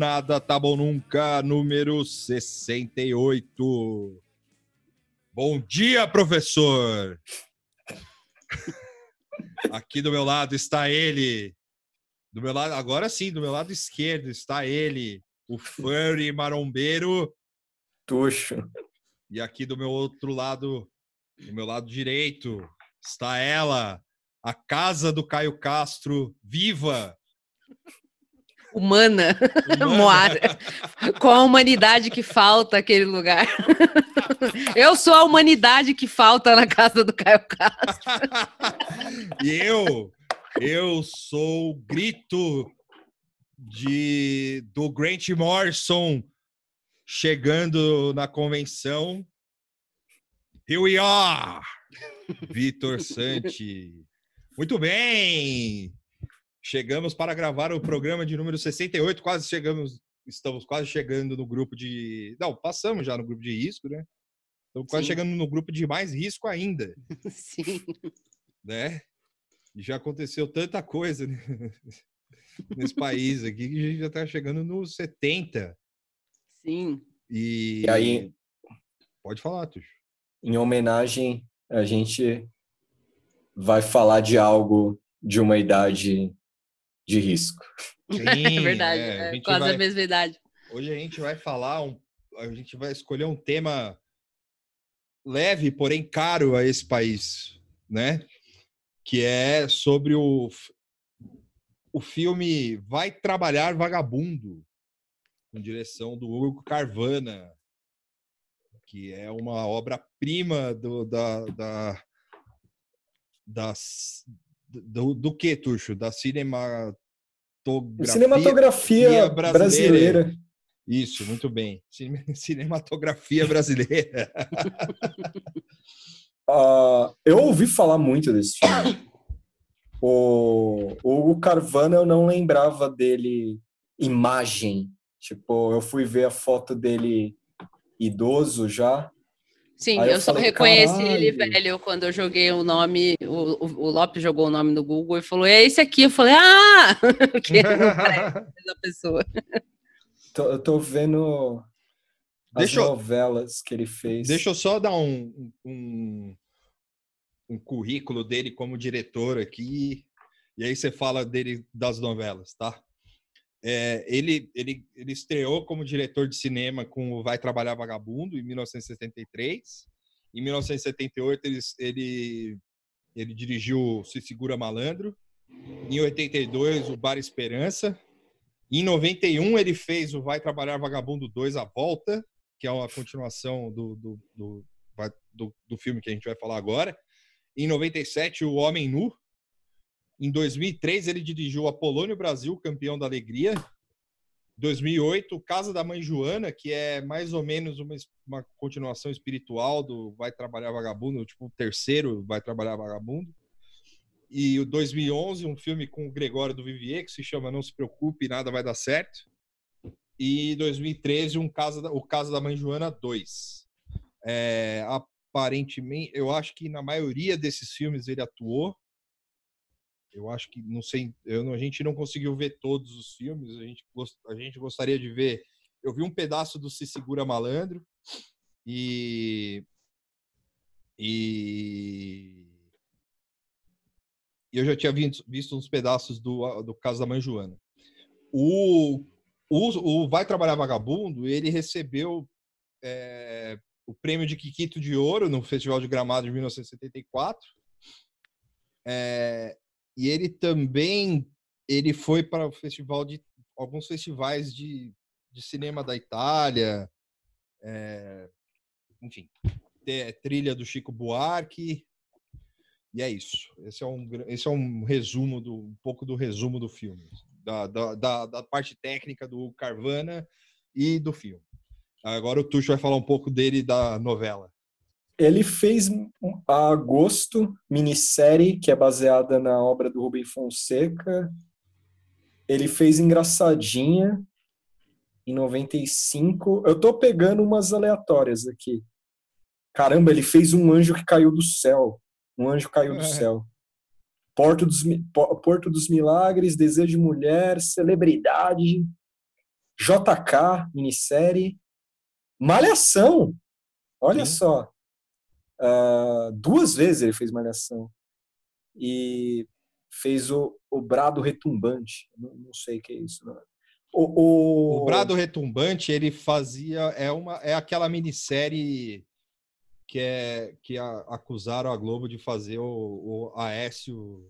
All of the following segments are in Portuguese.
Nada Tá Bom Nunca, número 68. Bom dia, professor! Aqui do meu lado está ele. Do meu lado, agora sim, do meu lado esquerdo está ele, o furry marombeiro. Tuxo. E aqui do meu outro lado, do meu lado direito, está ela, a casa do Caio Castro, viva! Humana, Moara. Com a humanidade que falta aquele lugar. Eu sou a humanidade que falta na casa do Caio Castro. e eu, eu sou o grito de, do Grant Morrison chegando na convenção. Here we are! Vitor Santi. Muito bem! Chegamos para gravar o programa de número 68, quase chegamos, estamos quase chegando no grupo de. Não, passamos já no grupo de risco, né? Estamos quase Sim. chegando no grupo de mais risco ainda, Sim. né? E já aconteceu tanta coisa né? nesse país aqui que a gente já está chegando nos 70. Sim. E, E aí, Pode falar, Tuxo. em homenagem, a gente vai falar de algo de uma idade de risco. é verdade. é, a é quase vai- a mesma idade. Hoje a gente vai falar, um, a gente vai escolher um tema leve, porém caro a esse país, né? Que é sobre o, o filme Vai Trabalhar Vagabundo, com direção do Hugo Carvana, que é uma obra-prima do, da, da, das, do, do que, Tuxo? Da cinematografia. Cinematografia brasileira. brasileira. Isso, muito bem. Cine- Cinematografia brasileira. Ah, eu ouvi falar muito desse filme. O, o Hugo Carvana eu não lembrava dele imagem. Tipo, eu fui ver a foto dele idoso já. Sim, Aí eu eu só falei, reconheci ele "Caralho." velho quando eu joguei o nome. O, o, o Lopes jogou o nome no Google e falou: é esse aqui. Eu falei: ah! não parece a pessoa. Tô- eu tô vendo as Deixa eu- novelas que ele fez. Deixa eu só dar um, um, um currículo dele como diretor aqui, e aí você fala dele das novelas, tá? É, ele, ele, ele estreou como diretor de cinema com o Vai Trabalhar Vagabundo em 1973. Em 1978 ele, ele, ele dirigiu Se Segura Malandro. Em 82 o Bar Esperança. Em 91 ele fez o Vai Trabalhar Vagabundo 2 A Volta, que é uma continuação do, do, do, do, do filme que a gente vai falar agora. Em 97, O Homem Nu. Em 2003, ele dirigiu Apolônio Brasil, campeão da alegria. 2008, Casa da Mãe Joana, que é mais ou menos uma, uma continuação espiritual do Vai Trabalhar Vagabundo, tipo o terceiro Vai Trabalhar Vagabundo. E o 2011, um filme com o Gregório do Vivier, que se chama Não Se Preocupe, Nada Vai Dar Certo. E 2013, um caso da, o Caso da Mãe Joana 2. É, aparentemente, eu acho que na maioria desses filmes ele atuou. Eu acho que, não sei, eu a gente não conseguiu ver todos os filmes, a gente, a gente gostaria de ver. Eu vi um pedaço do Se Segura Malandro e. E. e eu já tinha visto, visto uns pedaços do, do Caso da Mãe Joana. O, o, o Vai Trabalhar Vagabundo, ele recebeu é, o prêmio de Kikito de Ouro no Festival de Gramado de 1974. É, e ele também ele foi para o festival de alguns festivais de, de cinema da Itália, é, enfim, trilha do Chico Buarque. E é isso. Esse é um, esse é um resumo do um pouco do resumo do filme, da, da, da, da parte técnica do Carvana e do filme. Agora o Tuxo vai falar um pouco dele da novela. Ele fez a Agosto, minissérie, que é baseada na obra do Rubem Fonseca. Ele fez Engraçadinha, em 95. Eu tô pegando umas aleatórias aqui. Caramba, ele fez um anjo que caiu do céu. Um anjo caiu do É. céu. Porto dos, Porto dos Milagres, Desejo de Mulher, Celebridade, JK, minissérie, Malhação. Olha Sim. só. Uh, duas vezes ele fez Malhação. E fez o, o Brado Retumbante. Não, não sei o que é isso. Não. O, o... o Brado Retumbante, ele fazia. É, uma, é aquela minissérie que, é, que a, acusaram a Globo de fazer o, o Aécio,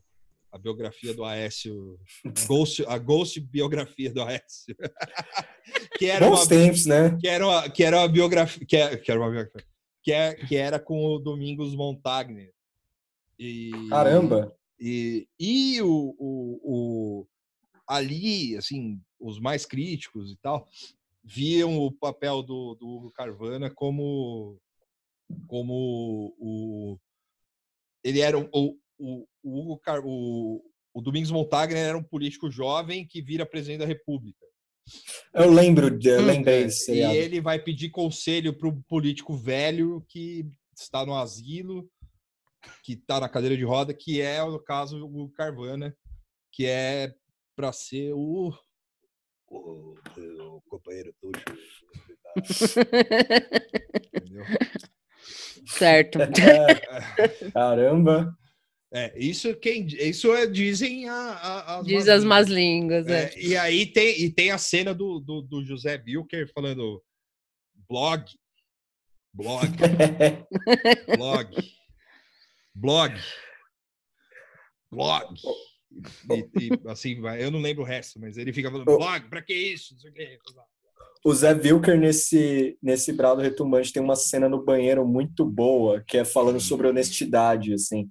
a biografia do Aécio, Ghost, a Ghost biografia do Aécio. que era Bons uma, tempos, né? Que era uma, que era uma biografia. Que, é, que era uma biografia. Que, é, que era com o Domingos Montagner. E, Caramba! E, e o, o, o, ali, assim, os mais críticos e tal, viam o papel do, do Hugo Carvana como como o ele era o, o, o Hugo Car, o, o Domingos Montagner era um político jovem que vira presidente da República. Eu lembro, de, eu hum, lembrei desse E ele vai pedir conselho para o político velho que está no asilo, que está na cadeira de roda, que é, no caso, o Carvana, que é para ser o, o, o companheiro Tuxo. Entendeu? Certo. Caramba. É, isso quem isso é, dizem a, a, as Diz as más línguas. É. É, e aí tem, e tem a cena do, do, do José Bilker falando blog, blog, blog, blog, blog. E, e, assim, eu não lembro o resto, mas ele fica falando blog, pra que isso? O Zé Wilker, nesse, nesse Brado Retumbante, tem uma cena no banheiro muito boa, que é falando sobre honestidade, assim.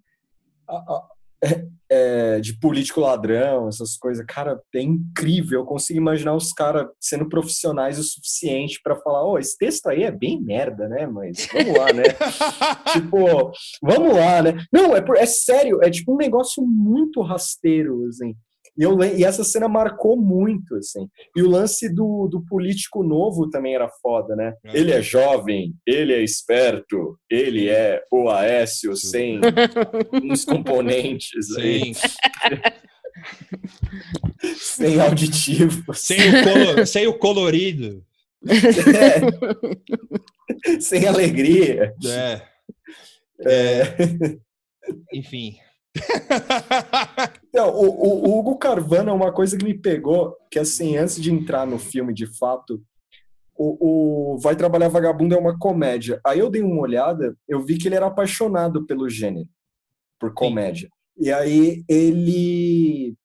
É, é, de político ladrão, essas coisas. Cara, é incrível. Eu consigo imaginar os caras sendo profissionais o suficiente para falar: Ô, oh, esse texto aí é bem merda, né? Mas vamos lá, né? tipo, vamos lá, né? Não, é, é sério, é tipo um negócio muito rasteiro, assim. E, eu, e essa cena marcou muito, assim. E o lance do, do político novo também era foda, né? É. Ele é jovem, ele é esperto, ele é o Aécio sem uns componentes Sim. aí. sem auditivo. Sem o, colo, sem o colorido. É. Sem alegria. É. é. Enfim. Não, o, o, Hugo Carvana é uma coisa que me pegou, que assim, antes de entrar no filme de fato, o, o Vai Trabalhar Vagabundo é uma comédia. Aí eu dei uma olhada, eu vi que ele era apaixonado pelo gênero, por comédia. Sim. E aí ele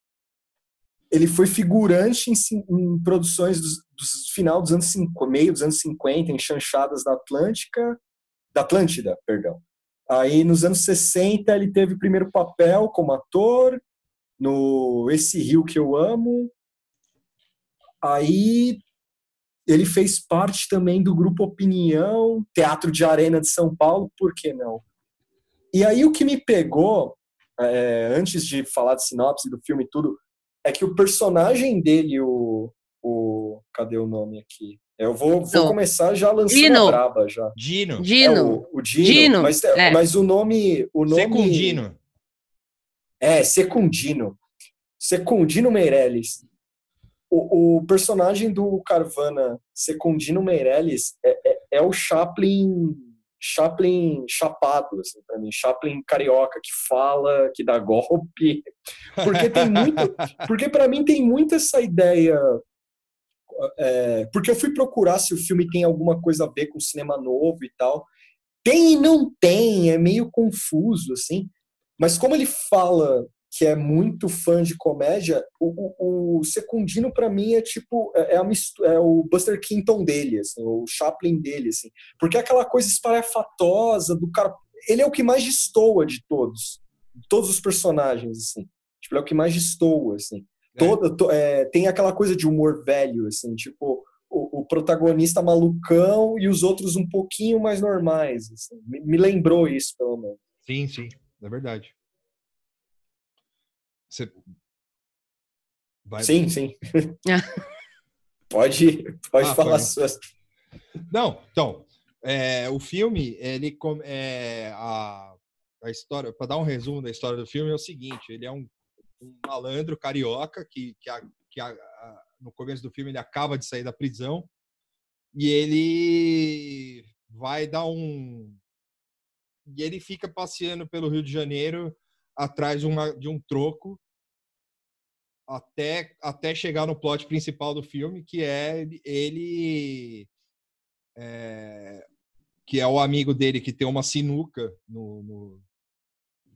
ele foi figurante em, em produções dos, dos, final dos anos 50, meio dos anos 50, em chanchadas da Atlântica, da Atlântida, perdão. Aí, nos anos 60, ele teve o primeiro papel como ator no Esse Rio Que Eu Amo. Aí, ele fez parte também do grupo Opinião, Teatro de Arena de São Paulo, por que não? E aí, o que me pegou, é, antes de falar de sinopse do filme e tudo, é que o personagem dele, o, o. Cadê o nome aqui? Eu vou, vou começar já lançando Dino. a braba já. Dino. Dino. É, o, o, Dino. Dino. Mas, é. mas o nome. O nome Secundino. É, Secundino. Secundino Meirelles. O, o personagem do Carvana, Secundino Meirelles, é, é, é o Chaplin. Chaplin chapado, assim, para mim. Chaplin carioca que fala, que dá golpe. Porque tem muito. porque para mim tem muito essa ideia é, porque eu fui procurar se o filme tem alguma coisa a ver com cinema novo e tal. Tem e não tem, é meio confuso, assim. Mas como ele fala que é muito fã de comédia, o, o, o Secundino para mim é tipo é, é, a, é, o Buster Keaton dele, assim, o Chaplin dele, assim, porque é aquela coisa espalhafatosa do cara. Ele é o que mais destoa de todos, todos os personagens, assim. Tipo, ele é o que mais destoa, assim. Toda, to, é, tem aquela coisa de humor velho, assim, tipo, o, o, protagonista malucão e os outros um pouquinho mais normais. Assim. Me, me, lembrou isso, pelo menos. Sim, sim, é verdade. Você... Vai... Sim, sim. pode pode ah, falar suas. Não, então, é, o filme, ele é, a, a história, para dar um resumo da história do filme, é o seguinte: ele é um, um malandro carioca que, que, a, que a, a, no começo do filme ele acaba de sair da prisão e ele vai dar um. E ele fica passeando pelo Rio de Janeiro atrás de, uma, de um troco até, até chegar no plot principal do filme, que é ele. É, que é o amigo dele que tem uma sinuca no. no,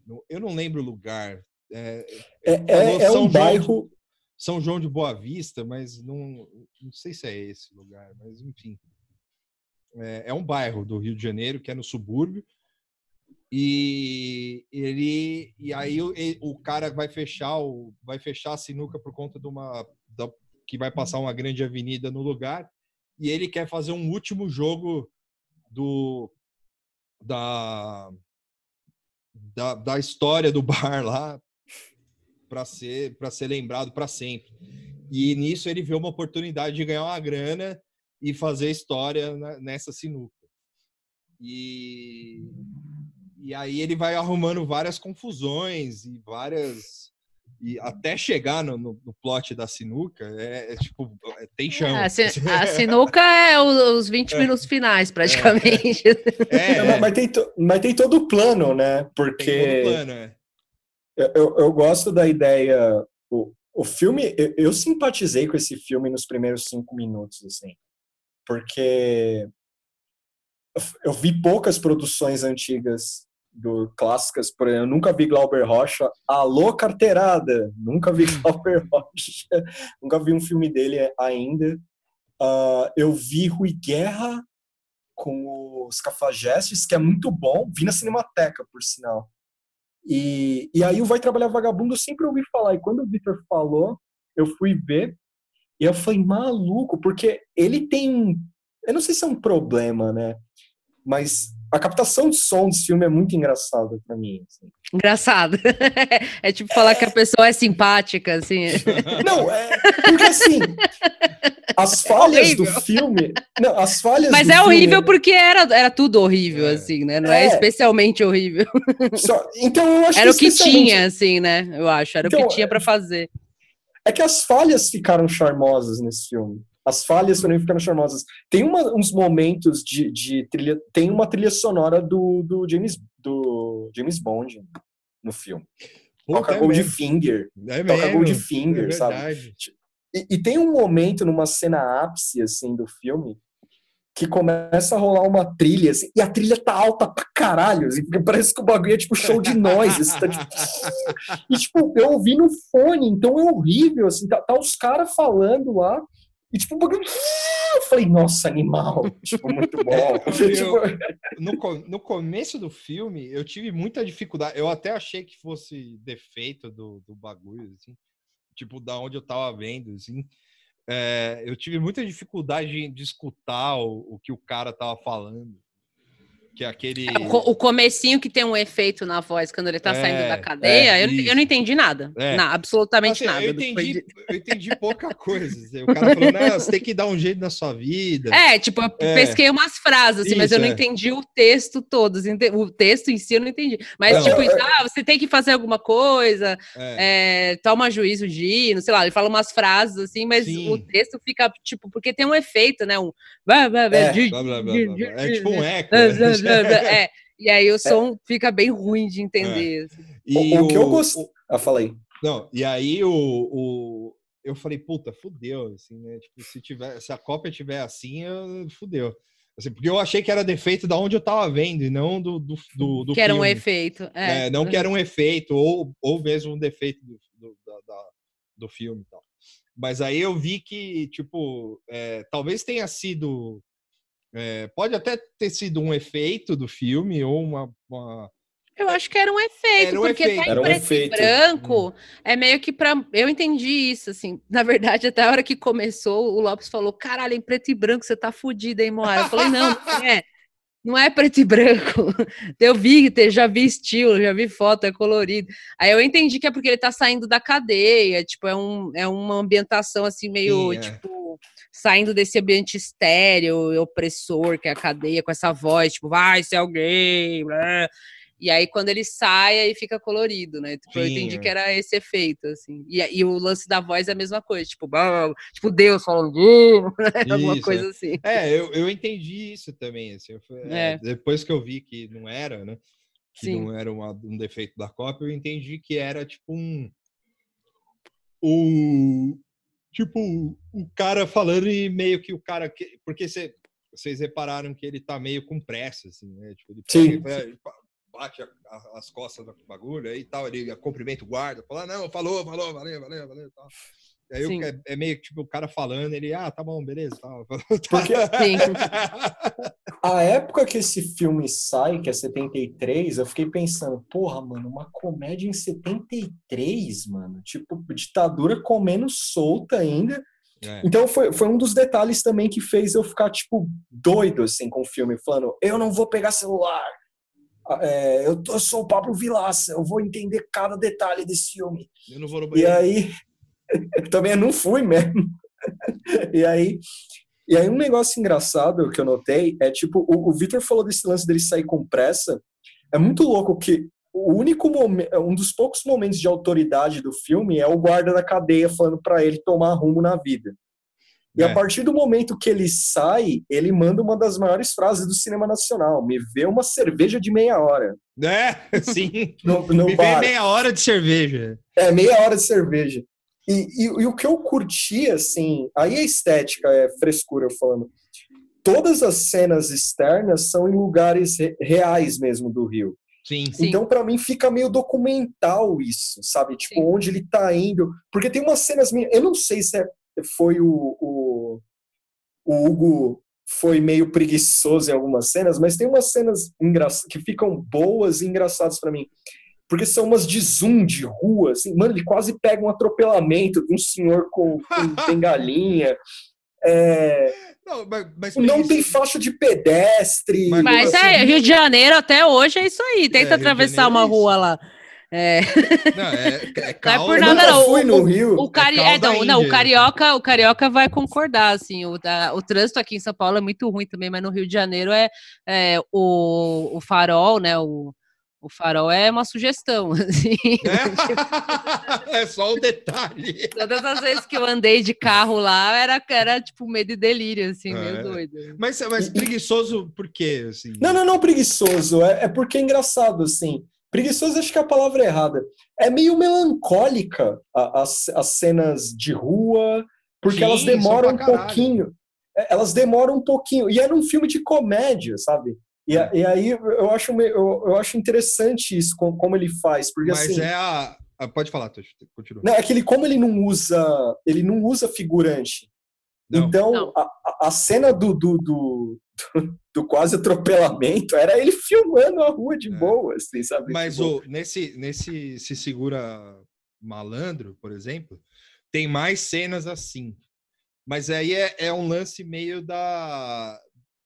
no eu não lembro o lugar. É, é, é, é um bairro. De, São João de Boa Vista, mas não, não sei se é esse lugar, mas enfim. É, é um bairro do Rio de Janeiro que é no subúrbio e ele e aí o, o cara vai fechar o vai fechar a sinuca por conta de uma da, que vai passar uma grande avenida no lugar. E ele quer fazer um último jogo do da da, da história do bar lá para ser para ser lembrado para sempre. E nisso ele vê uma oportunidade de ganhar uma grana e fazer história nessa sinuca. E e aí ele vai arrumando várias confusões e várias. E até chegar no, no, no plot da sinuca, é, é tipo, é, tem chão. É, a, sinuca é os 20 é. minutos finais, praticamente. É, Não, mas, tem to, mas tem todo o plano, né? Porque. Plano, eu, eu, eu, gosto da ideia. O, o filme, eu, eu simpatizei com esse filme nos primeiros cinco minutos, assim. Porque eu vi poucas produções antigas do clássicas, por exemplo, eu nunca vi Glauber Rocha. Alô, carteirada! Nunca vi Glauber Rocha, nunca vi um filme dele ainda. Uh, eu vi Rui Guerra com os Cafajestes, que é muito bom. Vi na Cinemateca, por sinal. E, e aí o Vai Trabalhar Vagabundo eu sempre ouvi falar. E quando o Victor falou, eu fui ver. E eu falei, maluco, porque ele tem. Eu não sei se é um problema, né? Mas a captação de som desse filme é muito engraçada para mim. Assim. Engraçado. É tipo falar que a pessoa é simpática, assim. Não, é porque assim, as é falhas é do filme. Não, as falhas Mas é horrível porque era, era tudo horrível, é. assim, né? Não é, é especialmente horrível. Só, então eu acho Era que o que tinha, assim, né? Eu acho. Era então, o que tinha para fazer. É que as falhas ficaram charmosas nesse filme. As falhas para mim ficaram charmosas. Tem uma, uns momentos de, de, trilha. Tem uma trilha sonora do, do, James, do James Bond no filme. Puta, toca é Goldfinger. É toca Goldfinger, é sabe? E, e, tem um momento numa cena ápice assim do filme que começa a rolar uma trilha, assim, e a trilha tá alta pra caralho, assim, parece que o bagulho é tipo show de noise, assim, tá, tipo... e tipo, eu ouvi no fone, então é horrível, assim, tá, tá os caras falando lá, e tipo, eu falei, nossa, animal, tipo, muito bom. eu, tipo, no, no começo do filme, eu tive muita dificuldade. Eu até achei que fosse defeito do, do bagulho, assim, tipo, da onde eu tava vendo, assim. É, eu tive muita dificuldade de, de escutar o, o que o cara tava falando que é aquele. É, o comecinho que tem um efeito na voz quando ele tá é, saindo da é, cadeia, é, eu, eu, não entendi nada. É. Não, absolutamente assim, nada. Eu entendi, de... eu entendi pouca coisa. O cara falou, não, você tem que dar um jeito na sua vida. É, tipo, eu é. pesquei umas frases, assim, Isso, mas eu não entendi o texto todo. Assim, o texto em si eu não entendi. Mas, não, tipo, ah, você tem que fazer alguma coisa, toma juízo de, não sei lá, ele fala umas frases assim, mas Sim. o texto fica, tipo, porque tem um efeito, né? Um. É, tipo um eco. Né? É, e aí o é. som é. fica bem ruim de entender. É. Assim. E o, o, que eu gosto. Ah, falei. Não, e aí o, o, eu falei, puta, fudeu, assim, né? Tipo, se, tiver, se a cópia tiver assim, eu, fudeu. Assim, porque eu achei que era defeito da onde eu tava vendo e não do, do, do, do Que era um efeito. É. é. não que era um efeito, ou, ou mesmo um defeito do, do, da, do filme e tal. Mas aí eu vi que, tipo, é, talvez tenha sido é, pode até ter sido um efeito do filme ou uma. uma... Eu acho que era um efeito, era um porque efeito. tá em preto um e branco, hum. é meio que para Eu entendi isso, assim. Na verdade, até a hora que começou, o Lopes falou: caralho, em preto e branco você tá fudida, hein, Moara? Eu falei: não, não é. Não é preto e branco. Eu vi, já vi estilo, já vi foto, é colorido. Aí eu entendi que é porque ele tá saindo da cadeia, tipo, é, um, é uma ambientação assim, meio, Sim, é. Saindo desse ambiente estéreo, opressor, que é a cadeia, com essa voz, tipo, vai ser alguém, blá. E aí, quando ele sai, aí fica colorido, né? Tipo, eu entendi é. que era esse efeito, assim. E, e, o lance da voz é a mesma coisa, tipo, tipo Deus falando, né? alguma coisa assim. É, eu, eu entendi isso também, assim. É, é. Depois que eu vi que não era, né? Que Sim. não era uma, um defeito da cópia, eu entendi que era tipo um. O, tipo, o cara falando e meio que o cara. Porque cê, vocês repararam que ele tá meio com pressa, assim, né? Tipo, ele Sim. Pega, bate a, a, as costas do bagulho aí e tal, ele cumprimenta o guarda, fala, não, falou, falou, valeu, valeu, valeu. Tal. Aí é, é, meio que tipo o cara falando, ele, ah, tá bom, beleza. Tal. Porque a época que esse filme sai, que é 73, eu fiquei pensando, porra, mano, uma comédia em 73, mano, tipo, ditadura comendo solta ainda. É. Então foi, foi um dos detalhes também que fez eu ficar, tipo, doido, assim, com o filme, falando, eu não vou pegar celular, é, eu, eu, sou o Pablo Vilaça, eu vou entender cada detalhe desse filme. Eu não vou no banheiro. E aí, também não fui mesmo. e aí, e aí um negócio engraçado que eu notei é tipo, o, o Victor falou desse lance dele sair com pressa. É muito louco que o único momento, um dos poucos momentos de autoridade do filme é o guarda da cadeia falando para ele tomar rumo na vida. E é. a partir do momento que ele sai, ele manda uma das maiores frases do cinema nacional: me vê uma cerveja de meia hora. É, sim. no, no me bar. vê meia hora de cerveja. É, meia hora de cerveja. E, e, e, o que eu curti, assim, aí a estética é frescura, eu falando. Todas as cenas externas são em lugares reais mesmo do Rio. Sim, então, para mim, fica meio documental isso, sabe? Tipo, sim. onde ele tá indo. Porque tem umas cenas. Eu não sei se é, foi o, o, o Hugo foi meio preguiçoso em algumas cenas, mas tem umas cenas que ficam boas e engraçadas para mim porque são umas de zoom de rua, assim, mano, ele quase pega um atropelamento de um senhor com, com bengalinha. É... Não, mas, mas não tem faixa de pedestre. Mas, mas assim. é, Rio de Janeiro até hoje é isso aí. Tenta é, atravessar uma é rua lá. É. Não, é, é. Não é por nada, não. Fui no Rio. O, cari... é, não, não, o carioca, o carioca vai concordar, assim. O, da, o trânsito aqui em São Paulo é muito ruim também, mas no Rio de Janeiro é, é o, o farol, né? O, o farol é uma sugestão. Assim. É? é só um detalhe. Todas as vezes que eu andei de carro lá, era, era tipo medo e delírio, assim, é. meio doido. Mas, mas preguiçoso por quê? Assim? Não, não, não preguiçoso. É, é porque é engraçado, assim. Preguiçoso acho que é a palavra errada. É meio melancólica as, as cenas de rua, porque Sim, elas demoram um pouquinho. É, elas demoram um pouquinho. E é num filme de comédia, sabe? E, e aí eu acho, eu, eu acho interessante isso, como, como ele faz. Porque, Mas assim, é a. Pode falar, continua. Não, é que ele, como ele não usa, ele não usa figurante. Não. Então, não. A, a cena do, do, do, do, quase atropelamento era ele filmando a rua de é. boa, assim, sabe? Mas tipo... o, nesse, nesse Se Segura Malandro, por exemplo, tem mais cenas assim. Mas aí é, é um lance meio da,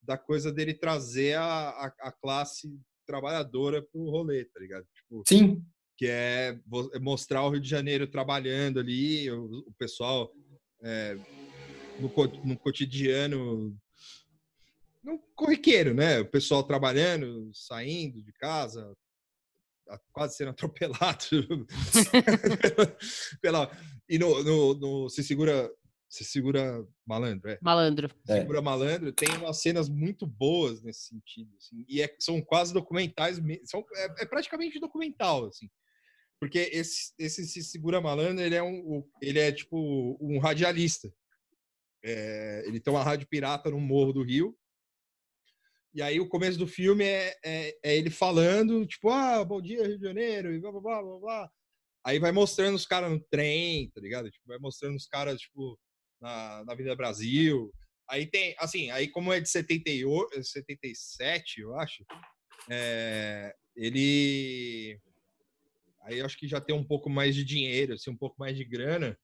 da coisa dele trazer a, a, a classe trabalhadora pro rolê, tá ligado? Tipo, Sim. Que é, é mostrar o Rio de Janeiro trabalhando ali, o, o pessoal é, no, no cotidiano, no corriqueiro, né? O pessoal trabalhando, saindo de casa, quase sendo atropelado. pela, e no, no, no, Se Segura você segura malandro, é. Malandro. Segura é. malandro, tem umas cenas muito boas nesse sentido, assim, e é, são quase documentais, são, é, é, praticamente documental, assim. Porque esse, esse se segura malandro, ele é um, ele é tipo um radialista. É, ele tem uma rádio pirata no Morro do Rio. E aí o começo do filme é, é, é ele falando, tipo, ah, bom dia, Rio de Janeiro, e blá, blá, blá, blá, blá. Aí vai mostrando os caras no trem, tá ligado? Tipo, vai mostrando os caras, tipo, na, na Brasil. Aí tem, assim, aí como é de 78, 77, eu acho, é, ele. Aí eu acho que já tem um pouco mais de dinheiro, assim, um pouco mais de grana.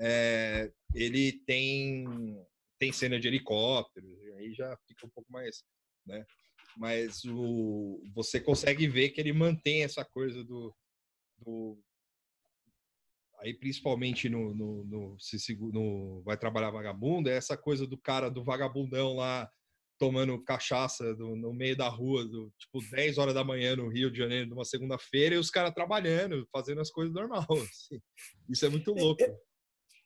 É, ele tem tem cena de helicóptero, aí já fica um pouco mais, né? Mas o, você consegue ver que ele mantém essa coisa do, do aí principalmente no, no, no, no, Vai Trabalhar Vagabundo, é essa coisa do cara do vagabundão lá tomando cachaça do, no meio da rua, do, tipo 10 horas da manhã no Rio de Janeiro, numa segunda-feira, e os caras trabalhando, fazendo as coisas normais. Assim. Isso é muito louco.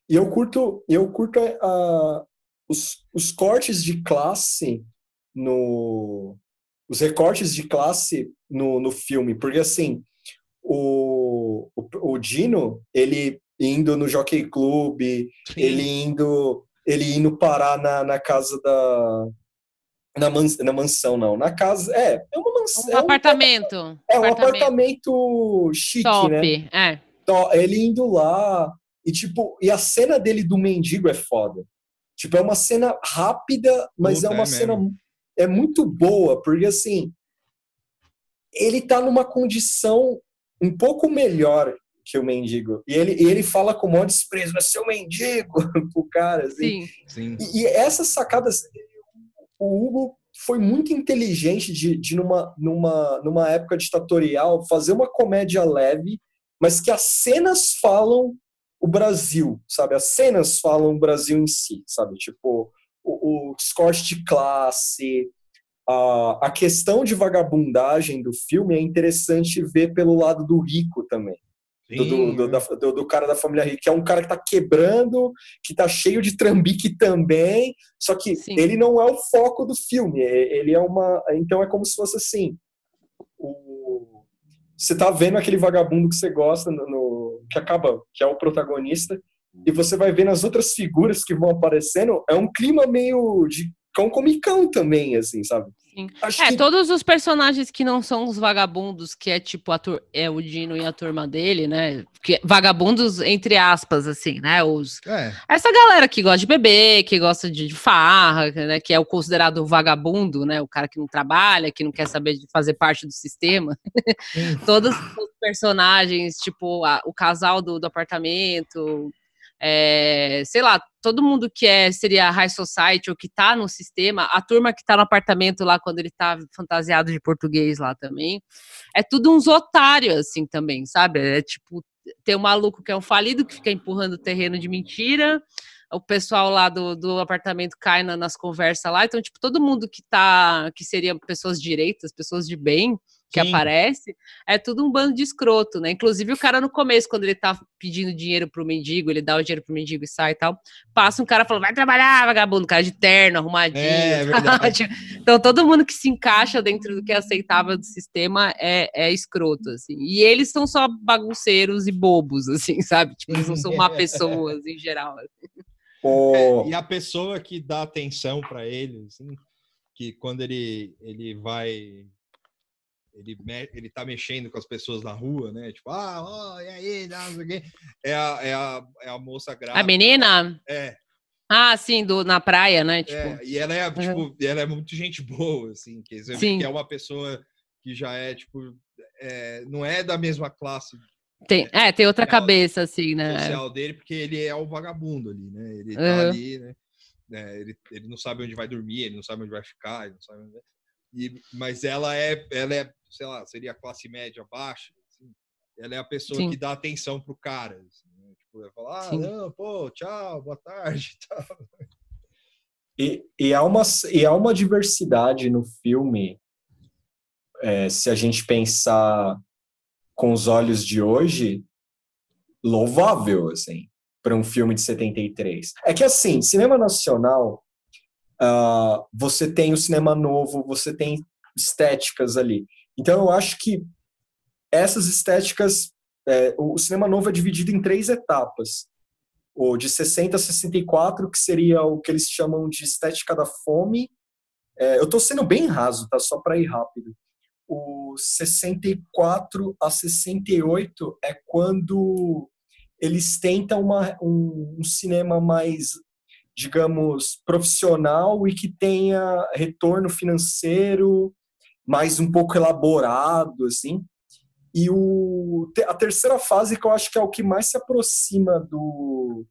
E eu curto, eu curto uh, os, os cortes de classe no. Os recortes de classe no, no filme, porque assim, o, o, o Dino, ele indo no Jockey Club, Sim. ele indo ele indo parar na, na casa da na, mans, na mansão não, na casa é é uma mansão, um é apartamento, um, é um apartamento chique, Top, né? É. Então, ele indo lá e tipo e a cena dele do mendigo é foda. Tipo é uma cena rápida, mas Puta, é uma é cena mesmo. é muito boa porque assim ele tá numa condição um pouco melhor que o mendigo. E ele, e ele fala com um monte de desprezo, mas seu mendigo, pro cara. Assim. Sim. Sim. E, e, essas sacadas, o Hugo foi muito inteligente de, de numa, numa, numa época ditatorial, fazer uma comédia leve, mas que as cenas falam o Brasil, sabe? As cenas falam o Brasil em si, sabe? Tipo, o, o corte de classe, a, a questão de vagabundagem do filme é interessante ver pelo lado do rico também do, do, do, do, do, cara da família rica, que é um cara que tá quebrando, que tá cheio de trambique também, só que Sim. ele não é o foco do filme, ele é uma. Então é como se fosse assim. O, você tá vendo aquele vagabundo que você gosta, no, no, que acaba, que é o protagonista, e você vai vendo as outras figuras que vão aparecendo, é um clima meio de cão comicão também, assim, sabe? Sim. Acho é, que... todos os personagens que não são os vagabundos, que é tipo a é o Dino e a turma dele, né? Que, vagabundos, entre aspas, assim, né? Os, é. Essa galera que gosta de beber, que gosta de, de farra, né? Que é o considerado vagabundo, né? O cara que não trabalha, que não quer saber de fazer parte do sistema. todos os personagens, tipo, a, o casal do, do apartamento, é, sei lá, todo mundo que é seria high society ou que tá no sistema, a turma que tá no apartamento lá quando ele tá fantasiado de português lá também, é tudo uns otários assim também, sabe? É tipo, tem um maluco que é um falido que fica empurrando terreno de mentira, o pessoal lá do, do apartamento cai na, nas conversas lá, então tipo, todo mundo que tá que seria pessoas direitas, pessoas de bem, que Sim. aparece, é tudo um bando de escroto, né? Inclusive o cara no começo, quando ele tá pedindo dinheiro pro mendigo, ele dá o dinheiro pro mendigo e sai e tal, passa um cara falando, vai trabalhar, vagabundo, cara de terno, arrumadinho. É, é tipo, então todo mundo que se encaixa dentro do que é aceitável do sistema é, é escroto, assim. E eles são só bagunceiros e bobos, assim, sabe? Tipo, eles não são má pessoas em geral. Assim. É, e a pessoa que dá atenção para ele, assim, que quando ele, ele vai ele, ele tá mexendo com as pessoas na rua, né? Tipo, ah, oh, e aí, não sei o quê. É a, é, a, é a moça grávida. A menina? É. Ah, sim, do, na praia, né? Tipo... É, e ela é, tipo, ela é muito gente boa, assim, que, que é uma pessoa que já é, tipo, é, não é da mesma classe. Tem, é, é tem outra cabeça, assim, né? social dele, porque ele é o vagabundo ali, né? Ele tá uhum. ali, né? É, ele, ele não sabe onde vai dormir, ele não sabe onde vai ficar, ele não sabe onde vai... E, mas ela é, ela é, sei lá, seria classe média baixa. Assim. Ela é a pessoa Sim. que dá atenção pro cara. Assim, né? Tipo, vai falar, ah, não, pô, tchau, boa tarde, tal. E, e, há uma, e há uma diversidade no filme, é, se a gente pensar com os olhos de hoje, louvável, assim, para um filme de 73. É que, assim, cinema nacional Uh, você tem o cinema novo, você tem estéticas ali. Então, eu acho que essas estéticas, é, o cinema novo é dividido em três etapas. O de 60 a 64, que seria o que eles chamam de estética da fome. É, eu estou sendo bem raso, tá? Só para ir rápido. O 64 a 68 é quando eles tentam uma, um, um cinema mais digamos, profissional e que tenha retorno financeiro mais um pouco elaborado, assim. E o, a terceira fase, que eu acho que é o que mais se aproxima do,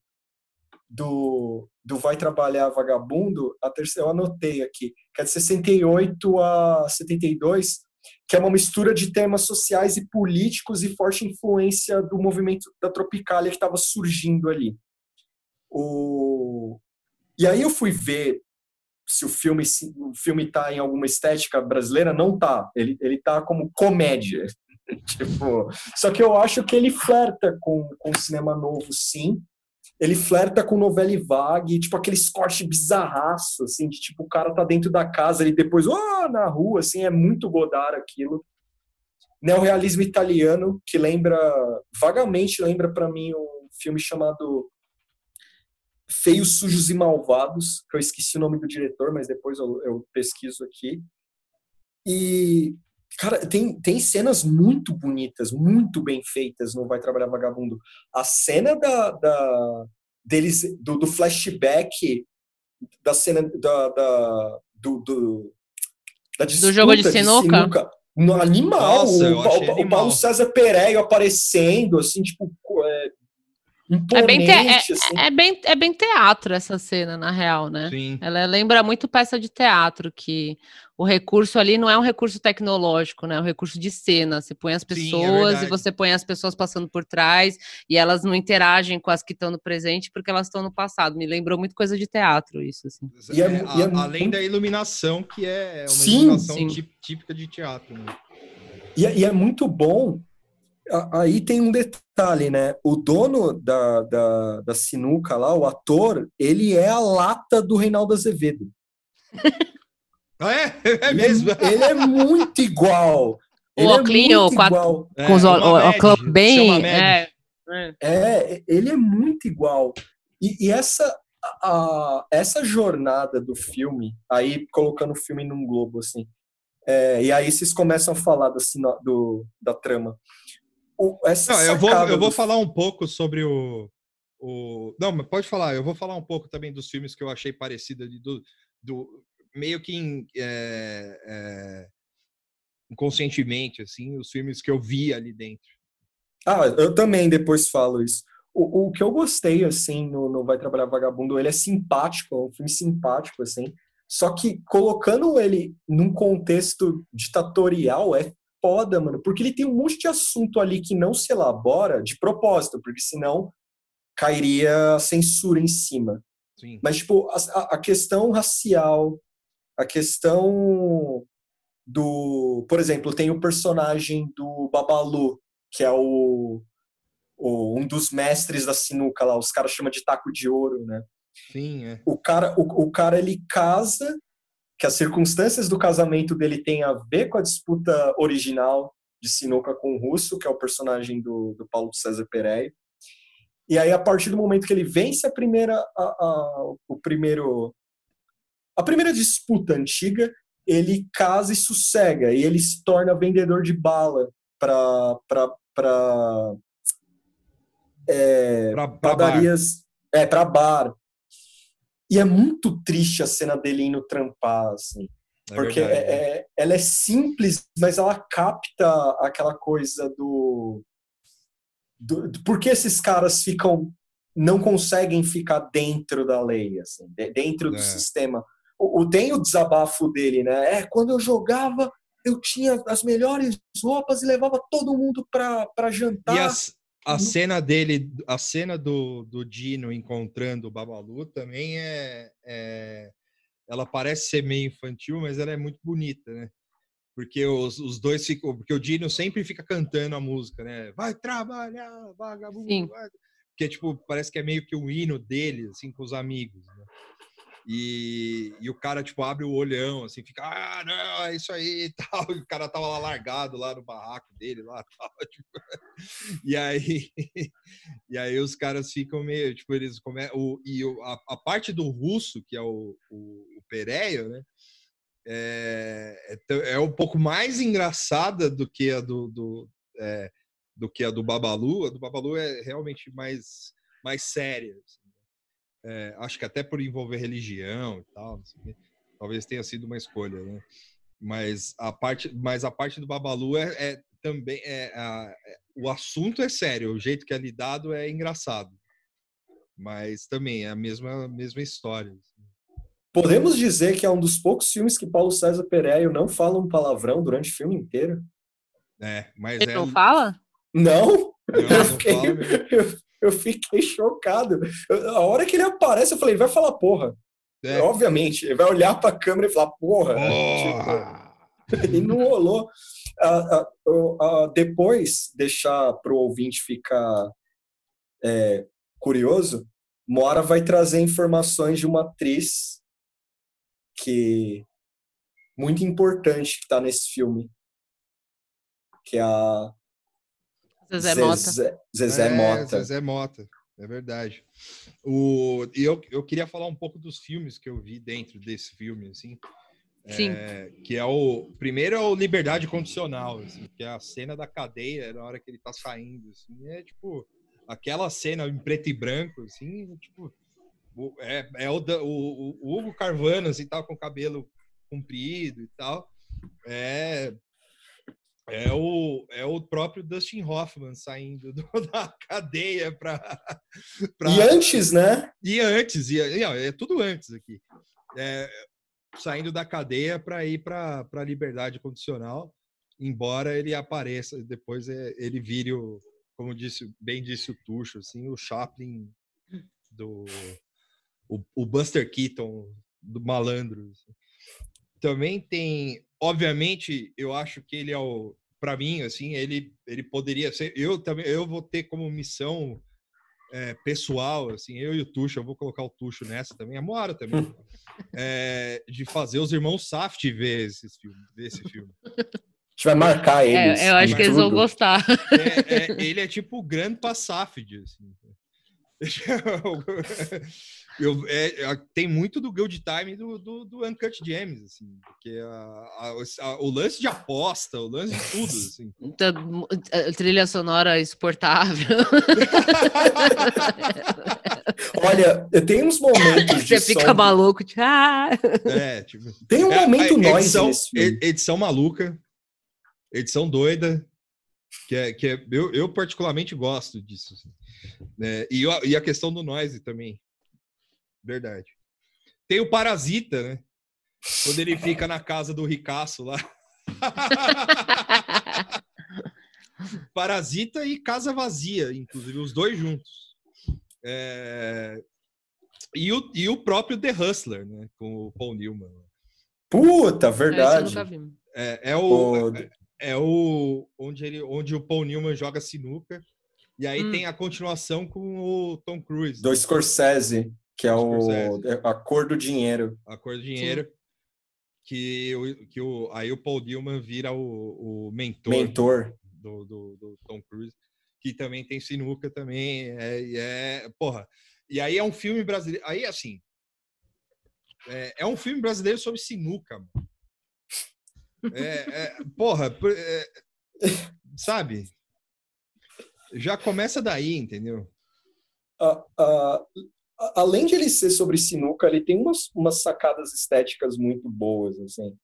do, do Vai Trabalhar Vagabundo, a terceira eu anotei aqui, que é de 68 a 72, que é uma mistura de temas sociais e políticos e forte influência do movimento da Tropicália que estava surgindo ali. O, e aí eu fui ver se o filme se o filme tá em alguma estética brasileira, não tá. Ele, ele tá como comédia. tipo, só que eu acho que ele flerta com, com cinema novo, sim. Ele flerta com novela e vague, tipo aqueles cortes bizarraço, assim, de tipo, o cara tá dentro da casa e depois, oh, na rua, assim, é muito Godard aquilo. Neorrealismo italiano, que lembra, vagamente lembra para mim um filme chamado Feios, Sujos e Malvados, que eu esqueci o nome do diretor, mas depois eu, eu pesquiso aqui. E, cara, tem, tem cenas muito bonitas, muito bem feitas no Vai Trabalhar Vagabundo. A cena da, da deles, do, do flashback da cena da, da do, do, da do jogo de sinuca, de sinuca no animal, Nossa, o, o, o, Paulo César Pereio aparecendo, assim, tipo, é, é bem, te, é, assim. é, bem, é bem teatro essa cena, na real, né? Sim. Ela lembra muito peça de teatro, que o recurso ali não é um recurso tecnológico, né? É um recurso de cena. Você põe as pessoas Sim, é e você põe as pessoas passando por trás e elas não interagem com as que estão no presente porque elas estão no passado. Me lembrou muito coisa de teatro, isso, assim. É, é, a, além da iluminação, que é uma sim, iluminação sim. típica de teatro. Né? E, e é muito bom aí tem um detalhe, né? O dono da, da, da sinuca lá, o ator, ele é a lata do Reinaldo Azevedo. Ah, é? É mesmo? Ele, ele é muito igual. O Oclinho, quatro, com os óculos bem. É, é. é, ele é muito igual. E, e essa, a, essa jornada do filme, aí colocando o filme num globo, assim, é, e aí vocês começam a falar do, do, da trama essa não, eu vou, eu vou falar um pouco sobre o, o. Não, mas pode falar, eu vou falar um pouco também dos filmes que eu achei parecido do, do meio que em, é, é, inconscientemente, assim, os filmes que eu vi ali dentro. Ah, eu também depois falo isso. O, o que eu gostei, assim, no, no Vai Trabalhar Vagabundo, ele é simpático, é um filme simpático, assim, só que colocando ele num contexto ditatorial é foda, mano, porque ele tem um monte de assunto ali que não se elabora de propósito, porque senão cairia censura em cima. Sim. Mas, tipo, a, a questão racial, a questão do. Por exemplo, tem o personagem do Babalu, que é o, o, um dos mestres da sinuca lá, os caras chamam de taco de ouro, né? Sim, é. O cara, o, o cara ele casa que as circunstâncias do casamento dele têm a ver com a disputa original de sinuca com o Russo, que é o personagem do, do Paulo César Pereira. E aí, a partir do momento que ele vence a primeira, a, a, o primeiro, a primeira disputa antiga, ele casa e sossega, e ele se torna vendedor de bala para é, padarias, bar. é, para bar. E é muito triste a cena dele indo trampar, assim. É porque é, é, ela é simples, mas ela capta aquela coisa do, do, do. Por que esses caras ficam. não conseguem ficar dentro da lei, assim, dentro do é. sistema. O, o, tem o desabafo dele, né? É, quando eu jogava, eu tinha as melhores roupas e levava todo mundo para jantar. E as, a uhum. cena dele, a cena do, do Dino encontrando o Babalu também é, é, Ela parece ser meio infantil, mas ela é muito bonita, né? Porque os, os dois ficam. Porque o Dino sempre fica cantando a música, né? Vai trabalhar, vagabundo. Vai. Porque, tipo, parece que é meio que um hino dele, assim, com os amigos. Né? E, e o cara, tipo, abre o olhão, assim, fica, ah, não, é isso aí e tal. E o cara tava lá largado lá no barraco dele, lá tal. Tipo, e aí, e aí os caras ficam meio, tipo, eles. O, e o, a, a, parte do russo, que é o, o, o Pereio, né? É, é, é, um pouco mais engraçada do que a do, do, é, do que a do Babalu. A do Babalu é realmente mais, mais séria. Assim é, acho que até por envolver religião e tal, talvez tenha sido uma escolha, né? Mas a parte, mas a parte do Babalu é, é também é, a, é, o assunto é sério, o jeito que é lidado é engraçado, mas também é a mesma mesma história. Assim. Podemos dizer que é um dos poucos filmes que Paulo César Pereira não fala um palavrão durante o filme inteiro. É, mas Ele é... não fala? Não. não eu, fiquei, eu, eu fiquei chocado. Eu, a hora que ele aparece, eu falei, vai falar porra. É. Obviamente, ele vai olhar para a câmera e falar, porra, tipo, e não rolou. Uh, uh, uh, depois, deixar para o ouvinte ficar é, curioso, Mora vai trazer informações de uma atriz que muito importante que está nesse filme, que é a Zezé Mota. Zezé, Zezé é, Mota. Zezé Mota, é verdade. O, e eu, eu queria falar um pouco dos filmes que eu vi dentro desse filme, assim. Sim. É, que é o primeiro é o Liberdade Condicional, assim, que é a cena da cadeia na hora que ele tá saindo, assim, é tipo aquela cena em preto e branco, assim, tipo é, é o, o, o Hugo Carvano, assim, tal, com o cabelo comprido e tal. É, é o, é o próprio Dustin Hoffman saindo do, da cadeia para. E antes, né? E antes, e, é tudo antes aqui. É, saindo da cadeia para ir para a liberdade condicional, embora ele apareça, depois é, ele vire o, como disse, bem disse o Tuxo, assim, o Chaplin do. O, o Buster Keaton do malandro. Assim. Também tem, obviamente, eu acho que ele é o, para mim, assim, ele, ele poderia ser. Eu também, eu vou ter como missão é, pessoal, assim, eu e o Tuxo, eu vou colocar o Tuxo nessa também, a Moara também, é, de fazer os irmãos Saft ver esse filme. Ver esse filme. A gente vai marcar eles. É, eu acho que eles vão gostar. É, é, ele é tipo o grande Passafid, assim. Eu, é, é, tem muito do Gold Time do, do, do Uncut Gems, assim, porque a, a, a, o lance de aposta, o lance de tudo, assim. Então, trilha sonora exportável. Olha, tem uns momentos Você fica som... maluco, tipo, ah. é, tipo, Tem um momento é, noise edição, edição maluca, edição doida, que é, que é eu, eu particularmente gosto disso. Assim. É, e, e a questão do noise também. Verdade. Tem o Parasita, né? Quando ele fica na casa do ricaço lá. Parasita e Casa Vazia, inclusive, os dois juntos. É... E, o, e o próprio The Hustler, né? Com o Paul Newman. Puta, verdade. É, é, o, é, é, o onde, ele, onde o Paul Newman joga sinuca. E aí hum. tem a continuação com o Tom Cruise. Do Scorsese que é o é, a cor do dinheiro. A cor do dinheiro. Sim. Que, o, que o, aí o Paul Dillman vira o, o mentor, mentor. Do, do, do, Tom Cruise, que também tem sinuca também. É, é, porra. E aí é um filme brasileiro. Aí, assim. É, é um filme brasileiro sobre sinuca, mano. É, é, porra, é, sabe? Já começa daí, entendeu? Uh, uh, além de ele ser sobre sinuca, ele tem umas, umas sacadas estéticas muito boas, assim.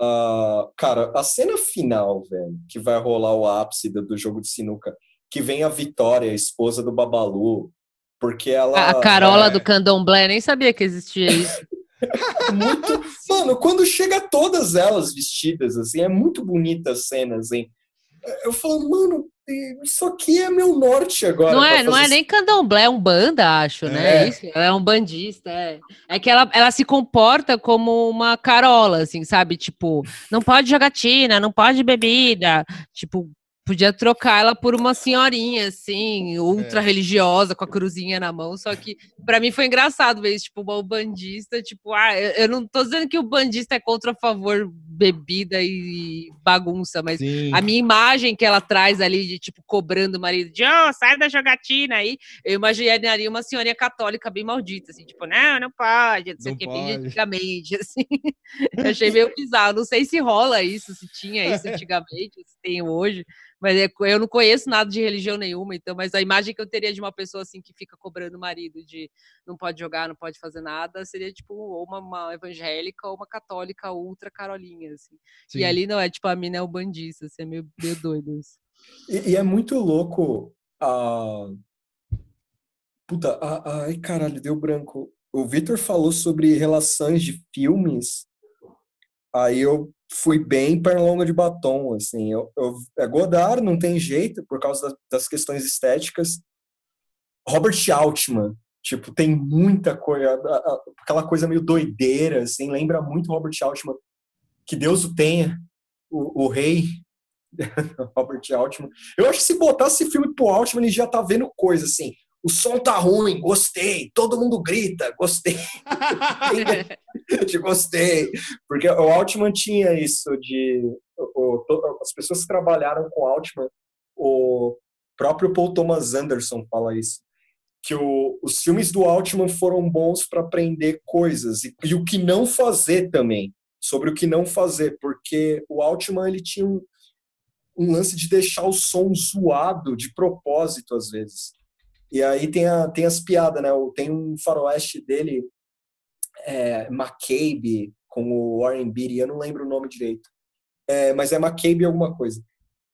Uh, cara, a cena final, velho, que vai rolar o ápice do, do, jogo de sinuca, que vem a Vitória, a esposa do Babalu, porque ela... A Carola é... do Candomblé, nem sabia que existia isso. muito... Mano, quando chega todas elas vestidas, assim, é muito bonita a cena, assim. Eu falo, mano, isso aqui é meu norte agora. Não é, não é nem candomblé, é um banda, acho, né? É. Isso, é um bandista. É, é que ela, ela se comporta como uma carola, assim, sabe? Tipo, não pode jogatina, não pode bebida. Tipo, Podia trocar ela por uma senhorinha, assim, ultra é. religiosa, com a cruzinha na mão. Só que, para mim, foi engraçado ver isso, tipo, o bandista, tipo, ah, eu não tô dizendo que o bandista é contra a favor bebida e bagunça, mas Sim. a minha imagem que ela traz ali, de, tipo, cobrando o marido, de, oh, sai da jogatina aí, eu imaginaria uma senhorinha católica bem maldita, assim, tipo, não, não pode, não sei o que, bem antigamente, assim. eu achei meio bizarro. Não sei se rola isso, se tinha isso antigamente, se tem hoje. Mas é, eu não conheço nada de religião nenhuma, então, mas a imagem que eu teria de uma pessoa assim que fica cobrando o marido de não pode jogar, não pode fazer nada, seria tipo ou uma, uma evangélica ou uma católica ultra carolinha, assim. Sim. E ali não é tipo a mina é o bandista, assim, é meio, meio doido isso. E, e, é muito louco a. Puta, a, ai caralho, deu branco. O Victor falou sobre relações de filmes. Aí eu fui bem longa de batom, assim. Eu, eu, é Godard, não tem jeito, por causa das questões estéticas. Robert Altman, Tipo, tem muita coisa, aquela coisa meio doideira, assim, lembra muito Robert Altman. Que Deus o tenha, o, o rei Robert Altman. Eu acho que se botasse esse filme pro Altman, ele já tá vendo coisa assim. O som tá ruim, gostei. Todo mundo grita, gostei. de gostei. Porque o Altman tinha isso de. O, as pessoas que trabalharam com o Altman, o próprio Paul Thomas Anderson fala isso. Que o, os filmes do Altman foram bons para aprender coisas e, e o que não fazer também sobre o que não fazer, porque o Altman ele tinha um, um lance de deixar o som zoado de propósito às vezes. E aí tem, a, tem as piadas, né? Tem um faroeste dele, é, McCabe, com o Warren Beatty, eu não lembro o nome direito. É, mas é McCabe alguma coisa.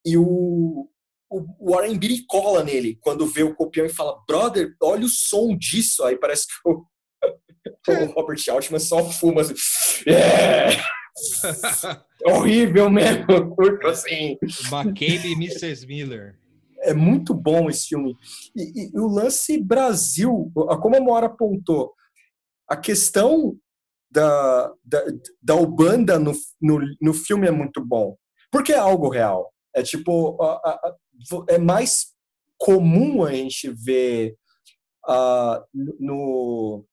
E o, o Warren Beatty cola nele quando vê o copião e fala, brother, olha o som disso. Aí parece que o, o Robert Altman só fuma assim. É. horrível mesmo, curto assim. McCabe e Mrs. Miller. É muito bom esse filme. E, e, o lance Brasil, como a Mora apontou, a questão da, da, da Ubanda no, no, no filme é muito bom. Porque é algo real. É tipo, a, a, é mais comum a gente ver uh, no,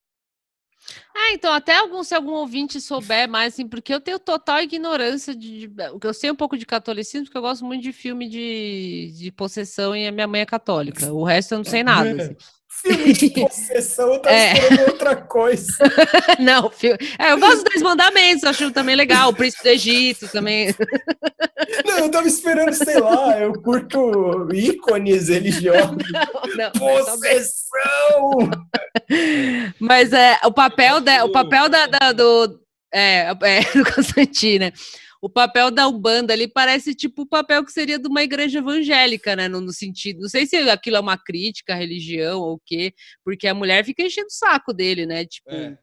ah, então até algum, se algum ouvinte souber mais, assim, porque eu tenho total ignorância de, de eu sei um pouco de catolicismo, porque eu gosto muito de filme de, de possessão e a minha mãe é católica. O resto eu não sei nada. Assim. Filme de possessão, eu tava é. esperando outra coisa. não, filme. É, eu gosto dos mandamentos, acho também legal. O príncipe do Egito também. Não, eu tava esperando, sei lá, eu curto ícones religiosos. Não, não, Possessão! Mas é, o papel, da, o papel da, da do. É, é, do Constantino, né? O papel da Umbanda ali parece tipo o papel que seria de uma igreja evangélica, né? No, no, sentido, não sei se aquilo é uma crítica à religião ou o quê, porque a mulher fica enchendo o saco dele, né? Tipo, é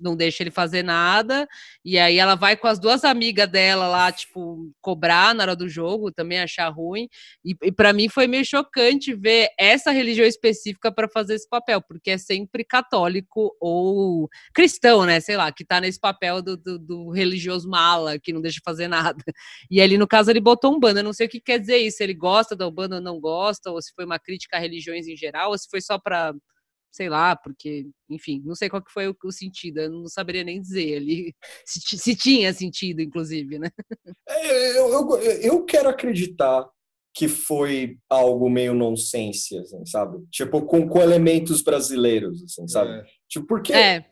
não deixa ele fazer nada. E aí ela vai com as duas amigas dela lá, tipo, cobrar na hora do jogo, também achar ruim. E, e para mim foi meio chocante ver essa religião específica para fazer esse papel, porque é sempre católico ou cristão, né? Sei lá, que tá nesse papel do, do, do religioso mala, que não deixa fazer nada. E ali, no caso, ele botou um bando. Eu não sei o que quer dizer isso, ele gosta da banda ou não gosta, ou se foi uma crítica a religiões em geral, ou se foi só para sei lá, porque, enfim, não sei qual que foi o, o sentido, eu não saberia nem dizer ali, se, se tinha sentido, inclusive, né? É, eu, eu, eu, quero acreditar que foi algo meio nonsense, assim, sabe? Tipo, com, com elementos brasileiros, assim, sabe? É. Tipo, porque... É.